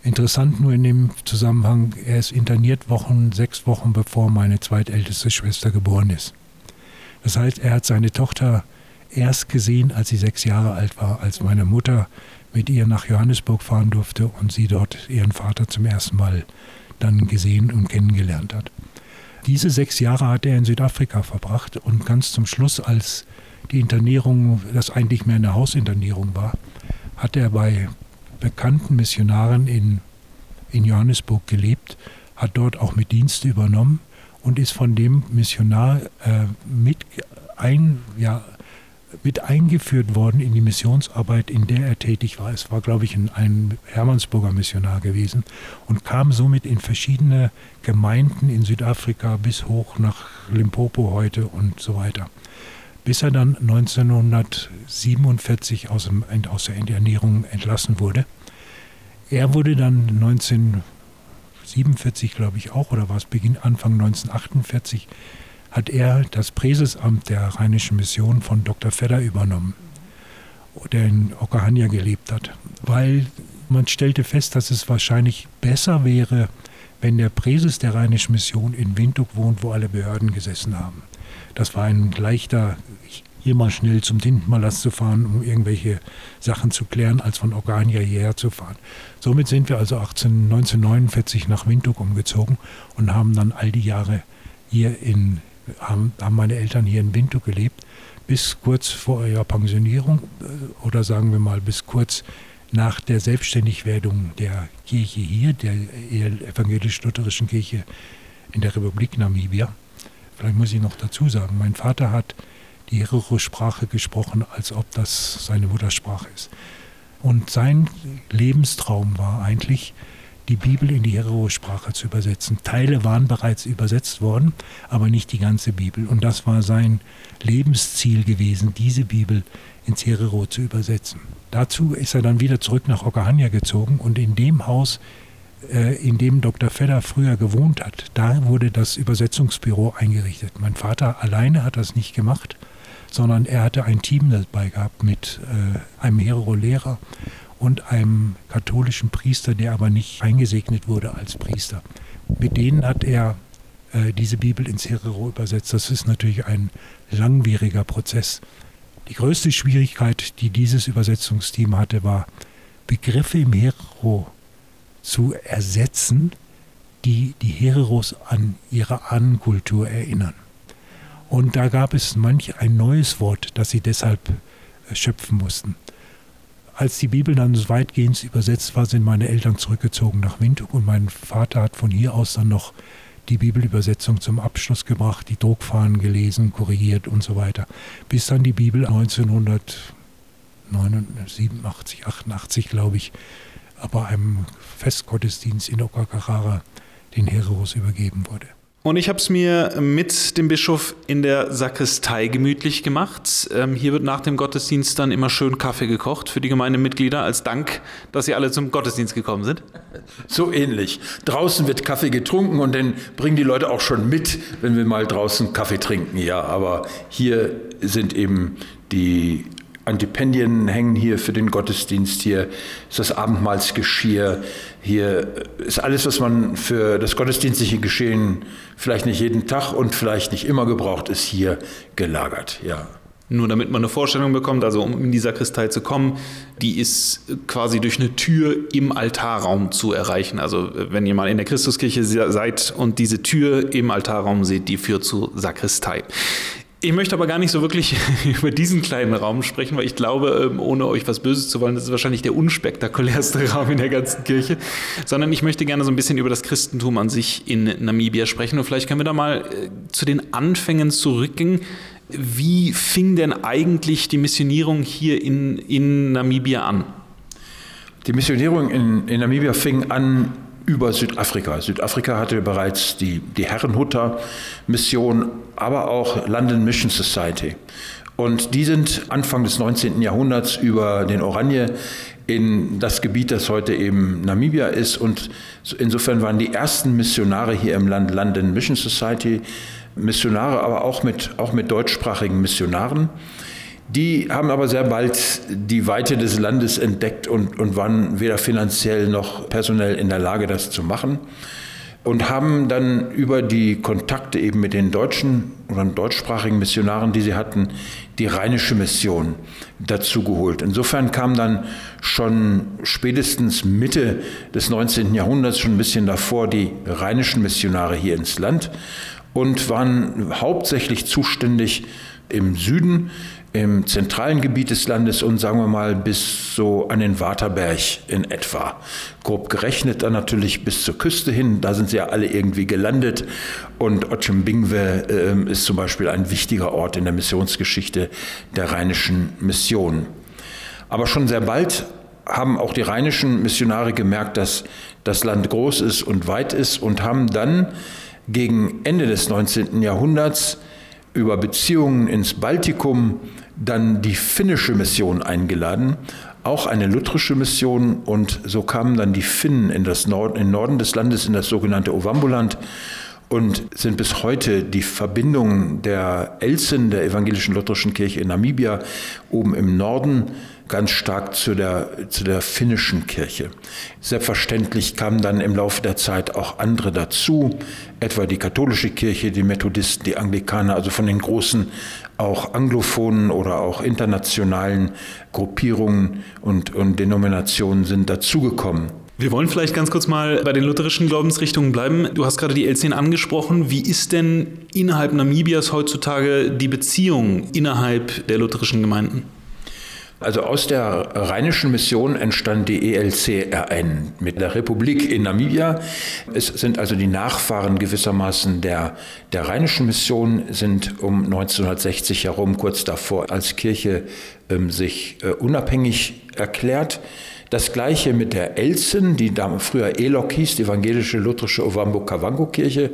Speaker 6: Interessant nur in dem Zusammenhang, er ist interniert Wochen, sechs Wochen bevor meine zweitälteste Schwester geboren ist. Das heißt, er hat seine Tochter erst gesehen, als sie sechs Jahre alt war, als meine Mutter mit ihr nach Johannesburg fahren durfte und sie dort ihren Vater zum ersten Mal dann gesehen und kennengelernt hat. Diese sechs Jahre hat er in Südafrika verbracht und ganz zum Schluss, als die Internierung, das eigentlich mehr eine Hausinternierung war, hat er bei bekannten Missionaren in, in Johannesburg gelebt, hat dort auch mit Dienste übernommen und ist von dem Missionar äh, mit ein, ja, mit eingeführt worden in die Missionsarbeit, in der er tätig war. Es war, glaube ich, ein, ein Hermannsburger Missionar gewesen und kam somit in verschiedene Gemeinden in Südafrika bis hoch nach Limpopo heute und so weiter. Bis er dann 1947 aus, dem, aus der Ernährung entlassen wurde. Er wurde dann 1947, glaube ich, auch, oder war es Beginn, Anfang 1948, hat er das Präsesamt der Rheinischen Mission von Dr. Fedder übernommen, der in Okahania gelebt hat, weil man stellte fest, dass es wahrscheinlich besser wäre, wenn der Präses der Rheinischen Mission in Windhoek wohnt, wo alle Behörden gesessen haben. Das war ein leichter, hier mal schnell zum Tintenmalast zu fahren, um irgendwelche Sachen zu klären, als von Okahania hierher zu fahren. Somit sind wir also 18, 1949 nach Windhoek umgezogen und haben dann all die Jahre hier in haben, haben meine Eltern hier in Windhoek gelebt, bis kurz vor ihrer Pensionierung äh, oder sagen wir mal bis kurz nach der Selbstständigwerdung der Kirche hier, der evangelisch-lutherischen Kirche in der Republik Namibia. Vielleicht muss ich noch dazu sagen, mein Vater hat die Herero-Sprache gesprochen, als ob das seine Muttersprache ist. Und sein Lebenstraum war eigentlich, die Bibel in die Herero-Sprache zu übersetzen. Teile waren bereits übersetzt worden, aber nicht die ganze Bibel. Und das war sein Lebensziel gewesen, diese Bibel ins Herero zu übersetzen. Dazu ist er dann wieder zurück nach Okahania gezogen und in dem Haus, äh, in dem Dr. Fedder früher gewohnt hat, da wurde das Übersetzungsbüro eingerichtet. Mein Vater alleine hat das nicht gemacht, sondern er hatte ein Team dabei gehabt mit äh, einem Herero-Lehrer und einem katholischen Priester, der aber nicht eingesegnet wurde als Priester. Mit denen hat er äh, diese Bibel ins Herero übersetzt. Das ist natürlich ein langwieriger Prozess. Die größte Schwierigkeit, die dieses Übersetzungsteam hatte, war, Begriffe im Herero zu ersetzen, die die Hereros an ihre Ahnenkultur erinnern. Und da gab es manch ein neues Wort, das sie deshalb äh, schöpfen mussten. Als die Bibel dann weitgehend übersetzt war, sind meine Eltern zurückgezogen nach Windhoek und mein Vater hat von hier aus dann noch die Bibelübersetzung zum Abschluss gebracht, die Druckfahnen gelesen, korrigiert und so weiter. Bis dann die Bibel 1987, 88, glaube ich, bei einem Festgottesdienst in Okakarara den Hereros übergeben wurde.
Speaker 4: Und ich habe es mir mit dem Bischof in der Sakristei gemütlich gemacht. Ähm, hier wird nach dem Gottesdienst dann immer schön Kaffee gekocht für die Gemeindemitglieder als Dank, dass sie alle zum Gottesdienst gekommen sind.
Speaker 7: So ähnlich. Draußen wird Kaffee getrunken und dann bringen die Leute auch schon mit, wenn wir mal draußen Kaffee trinken. Ja, aber hier sind eben die Antipendien hängen hier für den Gottesdienst, hier ist das Abendmahlsgeschirr, hier ist alles, was man für das gottesdienstliche Geschehen vielleicht nicht jeden Tag und vielleicht nicht immer gebraucht, ist hier gelagert, ja.
Speaker 4: Nur damit man eine Vorstellung bekommt, also um in die Sakristei zu kommen, die ist quasi durch eine Tür im Altarraum zu erreichen. Also wenn ihr mal in der Christuskirche seid und diese Tür im Altarraum seht, die führt zur Sakristei. Ich möchte aber gar nicht so wirklich über diesen kleinen Raum sprechen, weil ich glaube, ähm, ohne euch was Böses zu wollen, das ist wahrscheinlich der unspektakulärste Raum in der ganzen Kirche, sondern ich möchte gerne so ein bisschen über das Christentum an sich in Namibia sprechen und vielleicht können wir da mal äh, zu den Anfängen zurückgehen. Wie fing denn eigentlich die Missionierung hier in, in Namibia an?
Speaker 7: Die Missionierung in, in Namibia fing an über Südafrika. Südafrika hatte bereits die, die Herrenhutter-Mission, aber auch London Mission Society. Und die sind Anfang des 19. Jahrhunderts über den Oranje in das Gebiet, das heute eben Namibia ist. Und insofern waren die ersten Missionare hier im Land London Mission Society, Missionare, aber auch mit, auch mit deutschsprachigen Missionaren. Die haben aber sehr bald die Weite des Landes entdeckt und, und waren weder finanziell noch personell in der Lage, das zu machen. Und haben dann über die Kontakte eben mit den deutschen oder deutschsprachigen Missionaren, die sie hatten, die rheinische Mission dazu geholt. Insofern kam dann schon spätestens Mitte des 19. Jahrhunderts, schon ein bisschen davor, die rheinischen Missionare hier ins Land und waren hauptsächlich zuständig im Süden im zentralen Gebiet des Landes und sagen wir mal bis so an den Waterberg in etwa. Grob gerechnet dann natürlich bis zur Küste hin, da sind sie ja alle irgendwie gelandet und Otjimbingwe äh, ist zum Beispiel ein wichtiger Ort in der Missionsgeschichte der rheinischen Mission. Aber schon sehr bald haben auch die rheinischen Missionare gemerkt, dass das Land groß ist und weit ist und haben dann gegen Ende des 19. Jahrhunderts über Beziehungen ins Baltikum dann die finnische Mission eingeladen, auch eine lutherische Mission. Und so kamen dann die Finnen in das Nord, in Norden des Landes in das sogenannte Ovambuland und sind bis heute die Verbindungen der Elsen, der evangelischen lutherischen Kirche in Namibia, oben im Norden ganz stark zu der, zu der finnischen Kirche. Selbstverständlich kamen dann im Laufe der Zeit auch andere dazu, etwa die katholische Kirche, die Methodisten, die Anglikaner, also von den großen auch anglophonen oder auch internationalen Gruppierungen und, und Denominationen sind dazugekommen.
Speaker 4: Wir wollen vielleicht ganz kurz mal bei den lutherischen Glaubensrichtungen bleiben. Du hast gerade die L10 angesprochen. Wie ist denn innerhalb Namibias heutzutage die Beziehung innerhalb der lutherischen Gemeinden?
Speaker 7: Also aus der rheinischen Mission entstand die ELCRN mit der Republik in Namibia. Es sind also die Nachfahren gewissermaßen der, der rheinischen Mission, sind um 1960 herum, kurz davor, als Kirche ähm, sich äh, unabhängig erklärt. Das gleiche mit der Elsen, die früher Elok hieß, die evangelische lutherische Ovambo-Kavango-Kirche.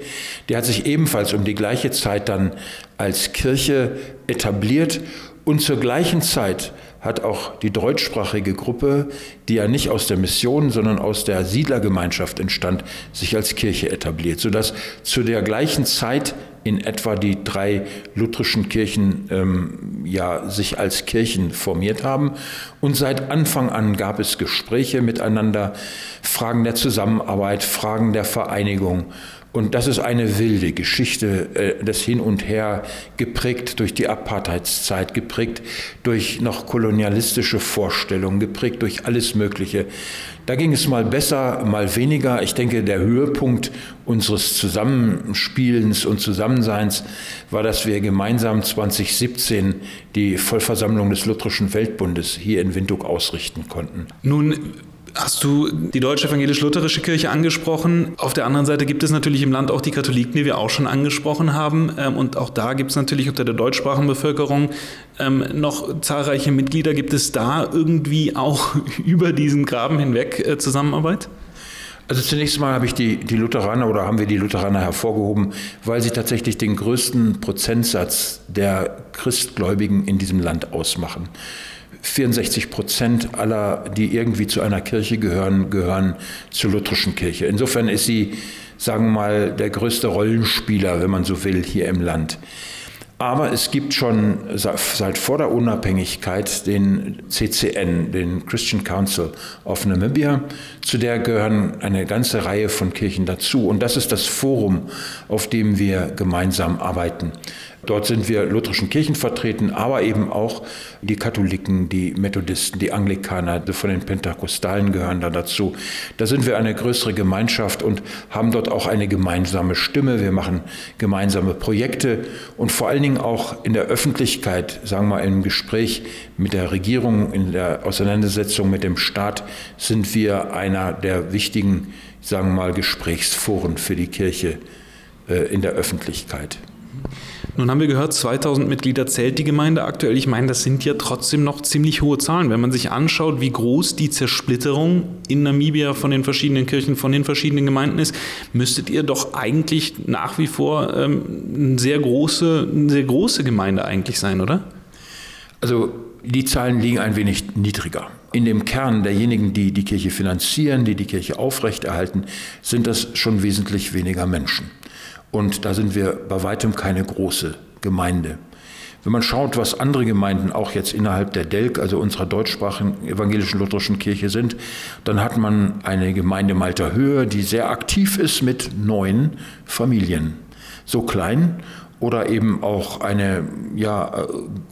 Speaker 7: Die hat sich ebenfalls um die gleiche Zeit dann als Kirche etabliert und zur gleichen Zeit hat auch die deutschsprachige Gruppe, die ja nicht aus der Mission, sondern aus der Siedlergemeinschaft entstand, sich als Kirche etabliert, sodass zu der gleichen Zeit in etwa die drei lutherischen Kirchen ähm, ja, sich als Kirchen formiert haben. Und seit Anfang an gab es Gespräche miteinander, Fragen der Zusammenarbeit, Fragen der Vereinigung. Und das ist eine wilde Geschichte äh, des Hin und Her, geprägt durch die Apartheidszeit, geprägt durch noch kolonialistische Vorstellungen, geprägt durch alles Mögliche. Da ging es mal besser, mal weniger. Ich denke, der Höhepunkt unseres Zusammenspielens und Zusammenseins war, dass wir gemeinsam 2017 die Vollversammlung des Lutherischen Weltbundes hier in Windhoek ausrichten konnten.
Speaker 4: Nun hast du die deutsche evangelisch-lutherische Kirche angesprochen. Auf der anderen Seite gibt es natürlich im Land auch die Katholiken, die wir auch schon angesprochen haben. Ähm, und auch da gibt es natürlich unter der deutschsprachigen Bevölkerung ähm, noch zahlreiche Mitglieder. Gibt es da irgendwie auch über diesen Graben hinweg äh, Zusammenarbeit?
Speaker 7: Also zunächst mal habe ich die, die Lutheraner oder haben wir die Lutheraner hervorgehoben, weil sie tatsächlich den größten Prozentsatz der Christgläubigen in diesem Land ausmachen. 64 Prozent aller, die irgendwie zu einer Kirche gehören, gehören zur lutherischen Kirche. Insofern ist sie, sagen wir mal, der größte Rollenspieler, wenn man so will, hier im Land. Aber es gibt schon seit vor der Unabhängigkeit den CCN, den Christian Council of Namibia. Zu der gehören eine ganze Reihe von Kirchen dazu. Und das ist das Forum, auf dem wir gemeinsam arbeiten. Dort sind wir lutherischen Kirchen vertreten, aber eben auch die Katholiken, die Methodisten, die Anglikaner, von den Pentakostalen gehören da dazu. Da sind wir eine größere Gemeinschaft und haben dort auch eine gemeinsame Stimme. Wir machen gemeinsame Projekte und vor allen Dingen auch in der Öffentlichkeit, sagen wir mal im Gespräch mit der Regierung, in der Auseinandersetzung mit dem Staat, sind wir einer der wichtigen, sagen wir mal, Gesprächsforen für die Kirche äh, in der Öffentlichkeit.
Speaker 4: Nun haben wir gehört, 2000 Mitglieder zählt die Gemeinde aktuell. Ich meine, das sind ja trotzdem noch ziemlich hohe Zahlen. Wenn man sich anschaut, wie groß die Zersplitterung in Namibia von den verschiedenen Kirchen, von den verschiedenen Gemeinden ist, müsstet ihr doch eigentlich nach wie vor ähm, eine, sehr große, eine sehr große Gemeinde eigentlich sein, oder?
Speaker 7: Also die Zahlen liegen ein wenig niedriger. In dem Kern derjenigen, die die Kirche finanzieren, die die Kirche aufrechterhalten, sind das schon wesentlich weniger Menschen. Und da sind wir bei weitem keine große Gemeinde. Wenn man schaut, was andere Gemeinden auch jetzt innerhalb der DELK, also unserer deutschsprachigen evangelischen lutherischen Kirche sind, dann hat man eine Gemeinde Malter Höhe, die sehr aktiv ist mit neun Familien. So klein oder eben auch eine ja,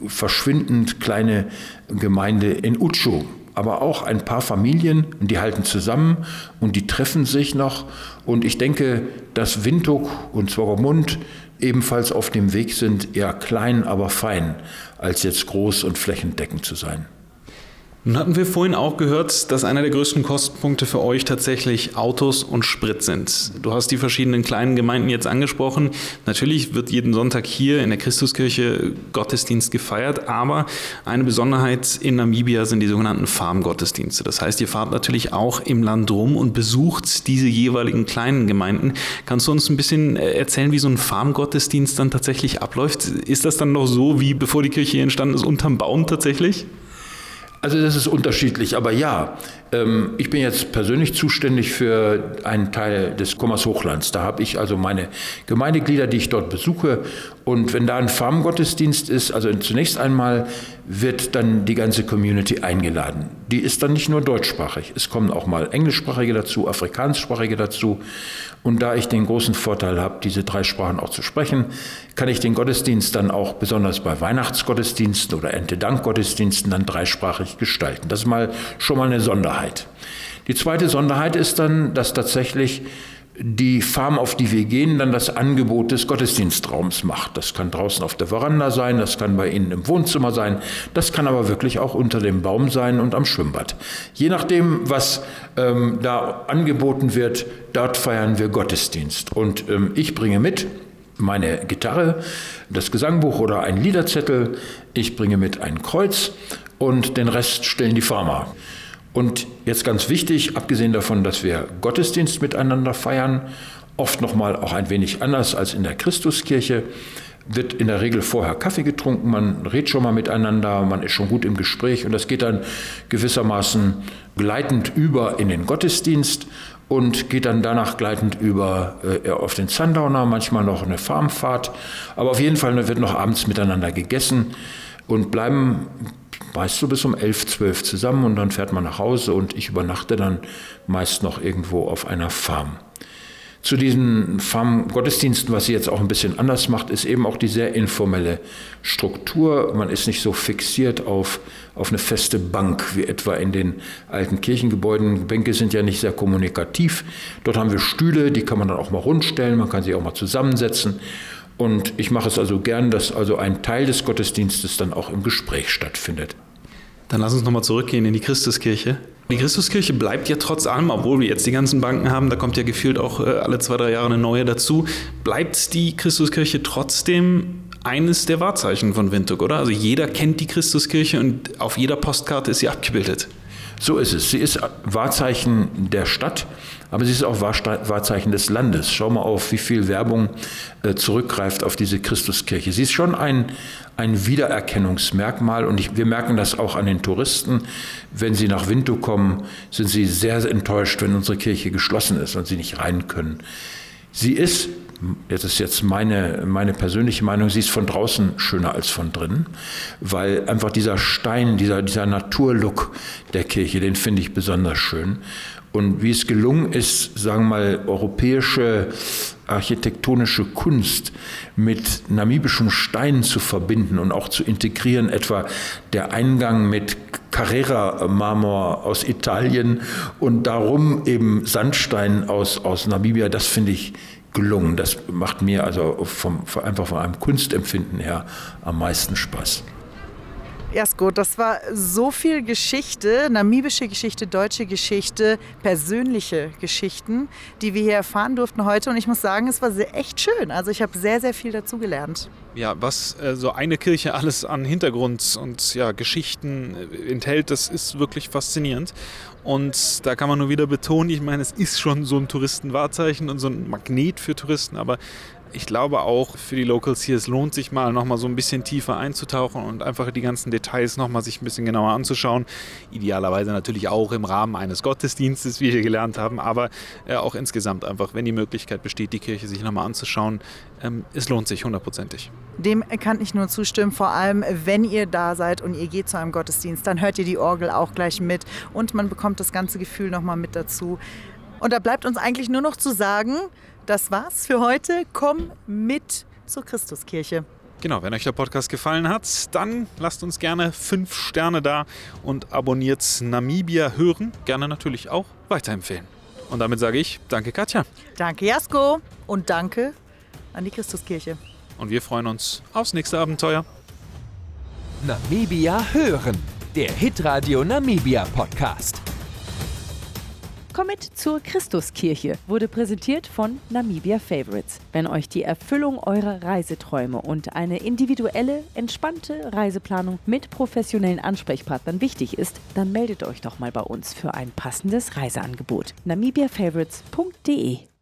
Speaker 7: verschwindend kleine Gemeinde in Utscho, aber auch ein paar Familien, die halten zusammen und die treffen sich noch. Und ich denke, dass Windhoek und Zwogermund ebenfalls auf dem Weg sind, eher klein, aber fein, als jetzt groß und flächendeckend zu sein.
Speaker 4: Nun hatten wir vorhin auch gehört, dass einer der größten Kostenpunkte für euch tatsächlich Autos und Sprit sind. Du hast die verschiedenen kleinen Gemeinden jetzt angesprochen. Natürlich wird jeden Sonntag hier in der Christuskirche Gottesdienst gefeiert, aber eine Besonderheit in Namibia sind die sogenannten Farmgottesdienste. Das heißt, ihr fahrt natürlich auch im Land rum und besucht diese jeweiligen kleinen Gemeinden. Kannst du uns ein bisschen äh, erzählen, wie so ein Farmgottesdienst dann tatsächlich abläuft? Ist das dann noch so, wie bevor die Kirche hier entstanden ist, unterm Baum tatsächlich?
Speaker 7: Also das ist unterschiedlich, aber ja, ich bin jetzt persönlich zuständig für einen Teil des Kommers Hochlands. Da habe ich also meine Gemeindeglieder, die ich dort besuche. Und wenn da ein Farmgottesdienst ist, also zunächst einmal wird dann die ganze Community eingeladen. Die ist dann nicht nur deutschsprachig, es kommen auch mal englischsprachige dazu, afrikanischsprachige dazu. Und da ich den großen Vorteil habe, diese drei Sprachen auch zu sprechen, kann ich den Gottesdienst dann auch besonders bei Weihnachtsgottesdiensten oder Erntedankgottesdiensten dann dreisprachig gestalten. Das ist mal schon mal eine Sonderheit. Die zweite Sonderheit ist dann, dass tatsächlich die Farm, auf die wir gehen, dann das Angebot des Gottesdienstraums macht. Das kann draußen auf der Veranda sein, das kann bei Ihnen im Wohnzimmer sein, das kann aber wirklich auch unter dem Baum sein und am Schwimmbad. Je nachdem, was ähm, da angeboten wird, dort feiern wir Gottesdienst. Und ähm, ich bringe mit meine Gitarre, das Gesangbuch oder einen Liederzettel, ich bringe mit ein Kreuz und den Rest stellen die Farmer. Und jetzt ganz wichtig, abgesehen davon, dass wir Gottesdienst miteinander feiern, oft nochmal auch ein wenig anders als in der Christuskirche, wird in der Regel vorher Kaffee getrunken, man redet schon mal miteinander, man ist schon gut im Gespräch und das geht dann gewissermaßen gleitend über in den Gottesdienst und geht dann danach gleitend über äh, auf den Sundowner, manchmal noch eine Farmfahrt. Aber auf jeden Fall wird noch abends miteinander gegessen und bleiben meist so bis um 11, 12 zusammen und dann fährt man nach Hause und ich übernachte dann meist noch irgendwo auf einer Farm. Zu diesen Farm-Gottesdiensten, was sie jetzt auch ein bisschen anders macht, ist eben auch die sehr informelle Struktur. Man ist nicht so fixiert auf, auf eine feste Bank wie etwa in den alten Kirchengebäuden. Bänke sind ja nicht sehr kommunikativ. Dort haben wir Stühle, die kann man dann auch mal rundstellen, man kann sie auch mal zusammensetzen. Und ich mache es also gern, dass also ein Teil des Gottesdienstes dann auch im Gespräch stattfindet.
Speaker 4: Dann lass uns nochmal zurückgehen in die Christuskirche. Die Christuskirche bleibt ja trotz allem, obwohl wir jetzt die ganzen Banken haben, da kommt ja gefühlt auch äh, alle zwei, drei Jahre eine neue dazu, bleibt die Christuskirche trotzdem eines der Wahrzeichen von Windhoek, oder? Also jeder kennt die Christuskirche und auf jeder Postkarte ist sie abgebildet.
Speaker 7: So ist es. Sie ist Wahrzeichen der Stadt, aber sie ist auch Wahrzeichen des Landes. Schau mal auf, wie viel Werbung äh, zurückgreift auf diese Christuskirche. Sie ist schon ein, ein Wiedererkennungsmerkmal und ich, wir merken das auch an den Touristen. Wenn sie nach Winto kommen, sind sie sehr, enttäuscht, wenn unsere Kirche geschlossen ist und sie nicht rein können. Sie ist jetzt ist jetzt meine, meine persönliche Meinung, sie ist von draußen schöner als von drinnen, weil einfach dieser Stein, dieser, dieser Naturlook der Kirche, den finde ich besonders schön. Und wie es gelungen ist, sagen wir mal, europäische architektonische Kunst mit namibischem Stein zu verbinden und auch zu integrieren, etwa der Eingang mit Carrera-Marmor aus Italien und darum eben Sandstein aus, aus Namibia, das finde ich gelungen. Das macht mir also vom, einfach von einem Kunstempfinden her am meisten Spaß.
Speaker 3: Jasko, das war so viel Geschichte, namibische Geschichte, deutsche Geschichte, persönliche Geschichten, die wir hier erfahren durften heute. Und ich muss sagen, es war sehr, echt schön. Also ich habe sehr, sehr viel dazugelernt.
Speaker 4: Ja, was äh, so eine Kirche alles an Hintergrund und ja, Geschichten äh, enthält, das ist wirklich faszinierend. Und da kann man nur wieder betonen, ich meine, es ist schon so ein Touristenwahrzeichen und so ein Magnet für Touristen, aber ich glaube auch für die Locals hier, es lohnt sich mal nochmal so ein bisschen tiefer einzutauchen und einfach die ganzen Details nochmal sich ein bisschen genauer anzuschauen. Idealerweise natürlich auch im Rahmen eines Gottesdienstes, wie wir gelernt haben, aber äh, auch insgesamt einfach, wenn die Möglichkeit besteht, die Kirche sich nochmal anzuschauen, ähm, es lohnt sich hundertprozentig.
Speaker 3: Dem kann ich nur zustimmen, vor allem wenn ihr da seid und ihr geht zu einem Gottesdienst, dann hört ihr die Orgel auch gleich mit und man bekommt das ganze Gefühl nochmal mit dazu. Und da bleibt uns eigentlich nur noch zu sagen, das war's für heute. Komm mit zur Christuskirche.
Speaker 4: Genau, wenn euch der Podcast gefallen hat, dann lasst uns gerne fünf Sterne da und abonniert Namibia hören. Gerne natürlich auch weiterempfehlen. Und damit sage ich Danke, Katja.
Speaker 3: Danke, Jasko. Und danke an die Christuskirche.
Speaker 4: Und wir freuen uns aufs nächste Abenteuer.
Speaker 2: Namibia hören. Der Hitradio Namibia Podcast.
Speaker 1: Komm mit zur Christuskirche wurde präsentiert von Namibia Favorites. Wenn euch die Erfüllung eurer Reiseträume und eine individuelle, entspannte Reiseplanung mit professionellen Ansprechpartnern wichtig ist, dann meldet euch doch mal bei uns für ein passendes Reiseangebot. namibiafavorites.de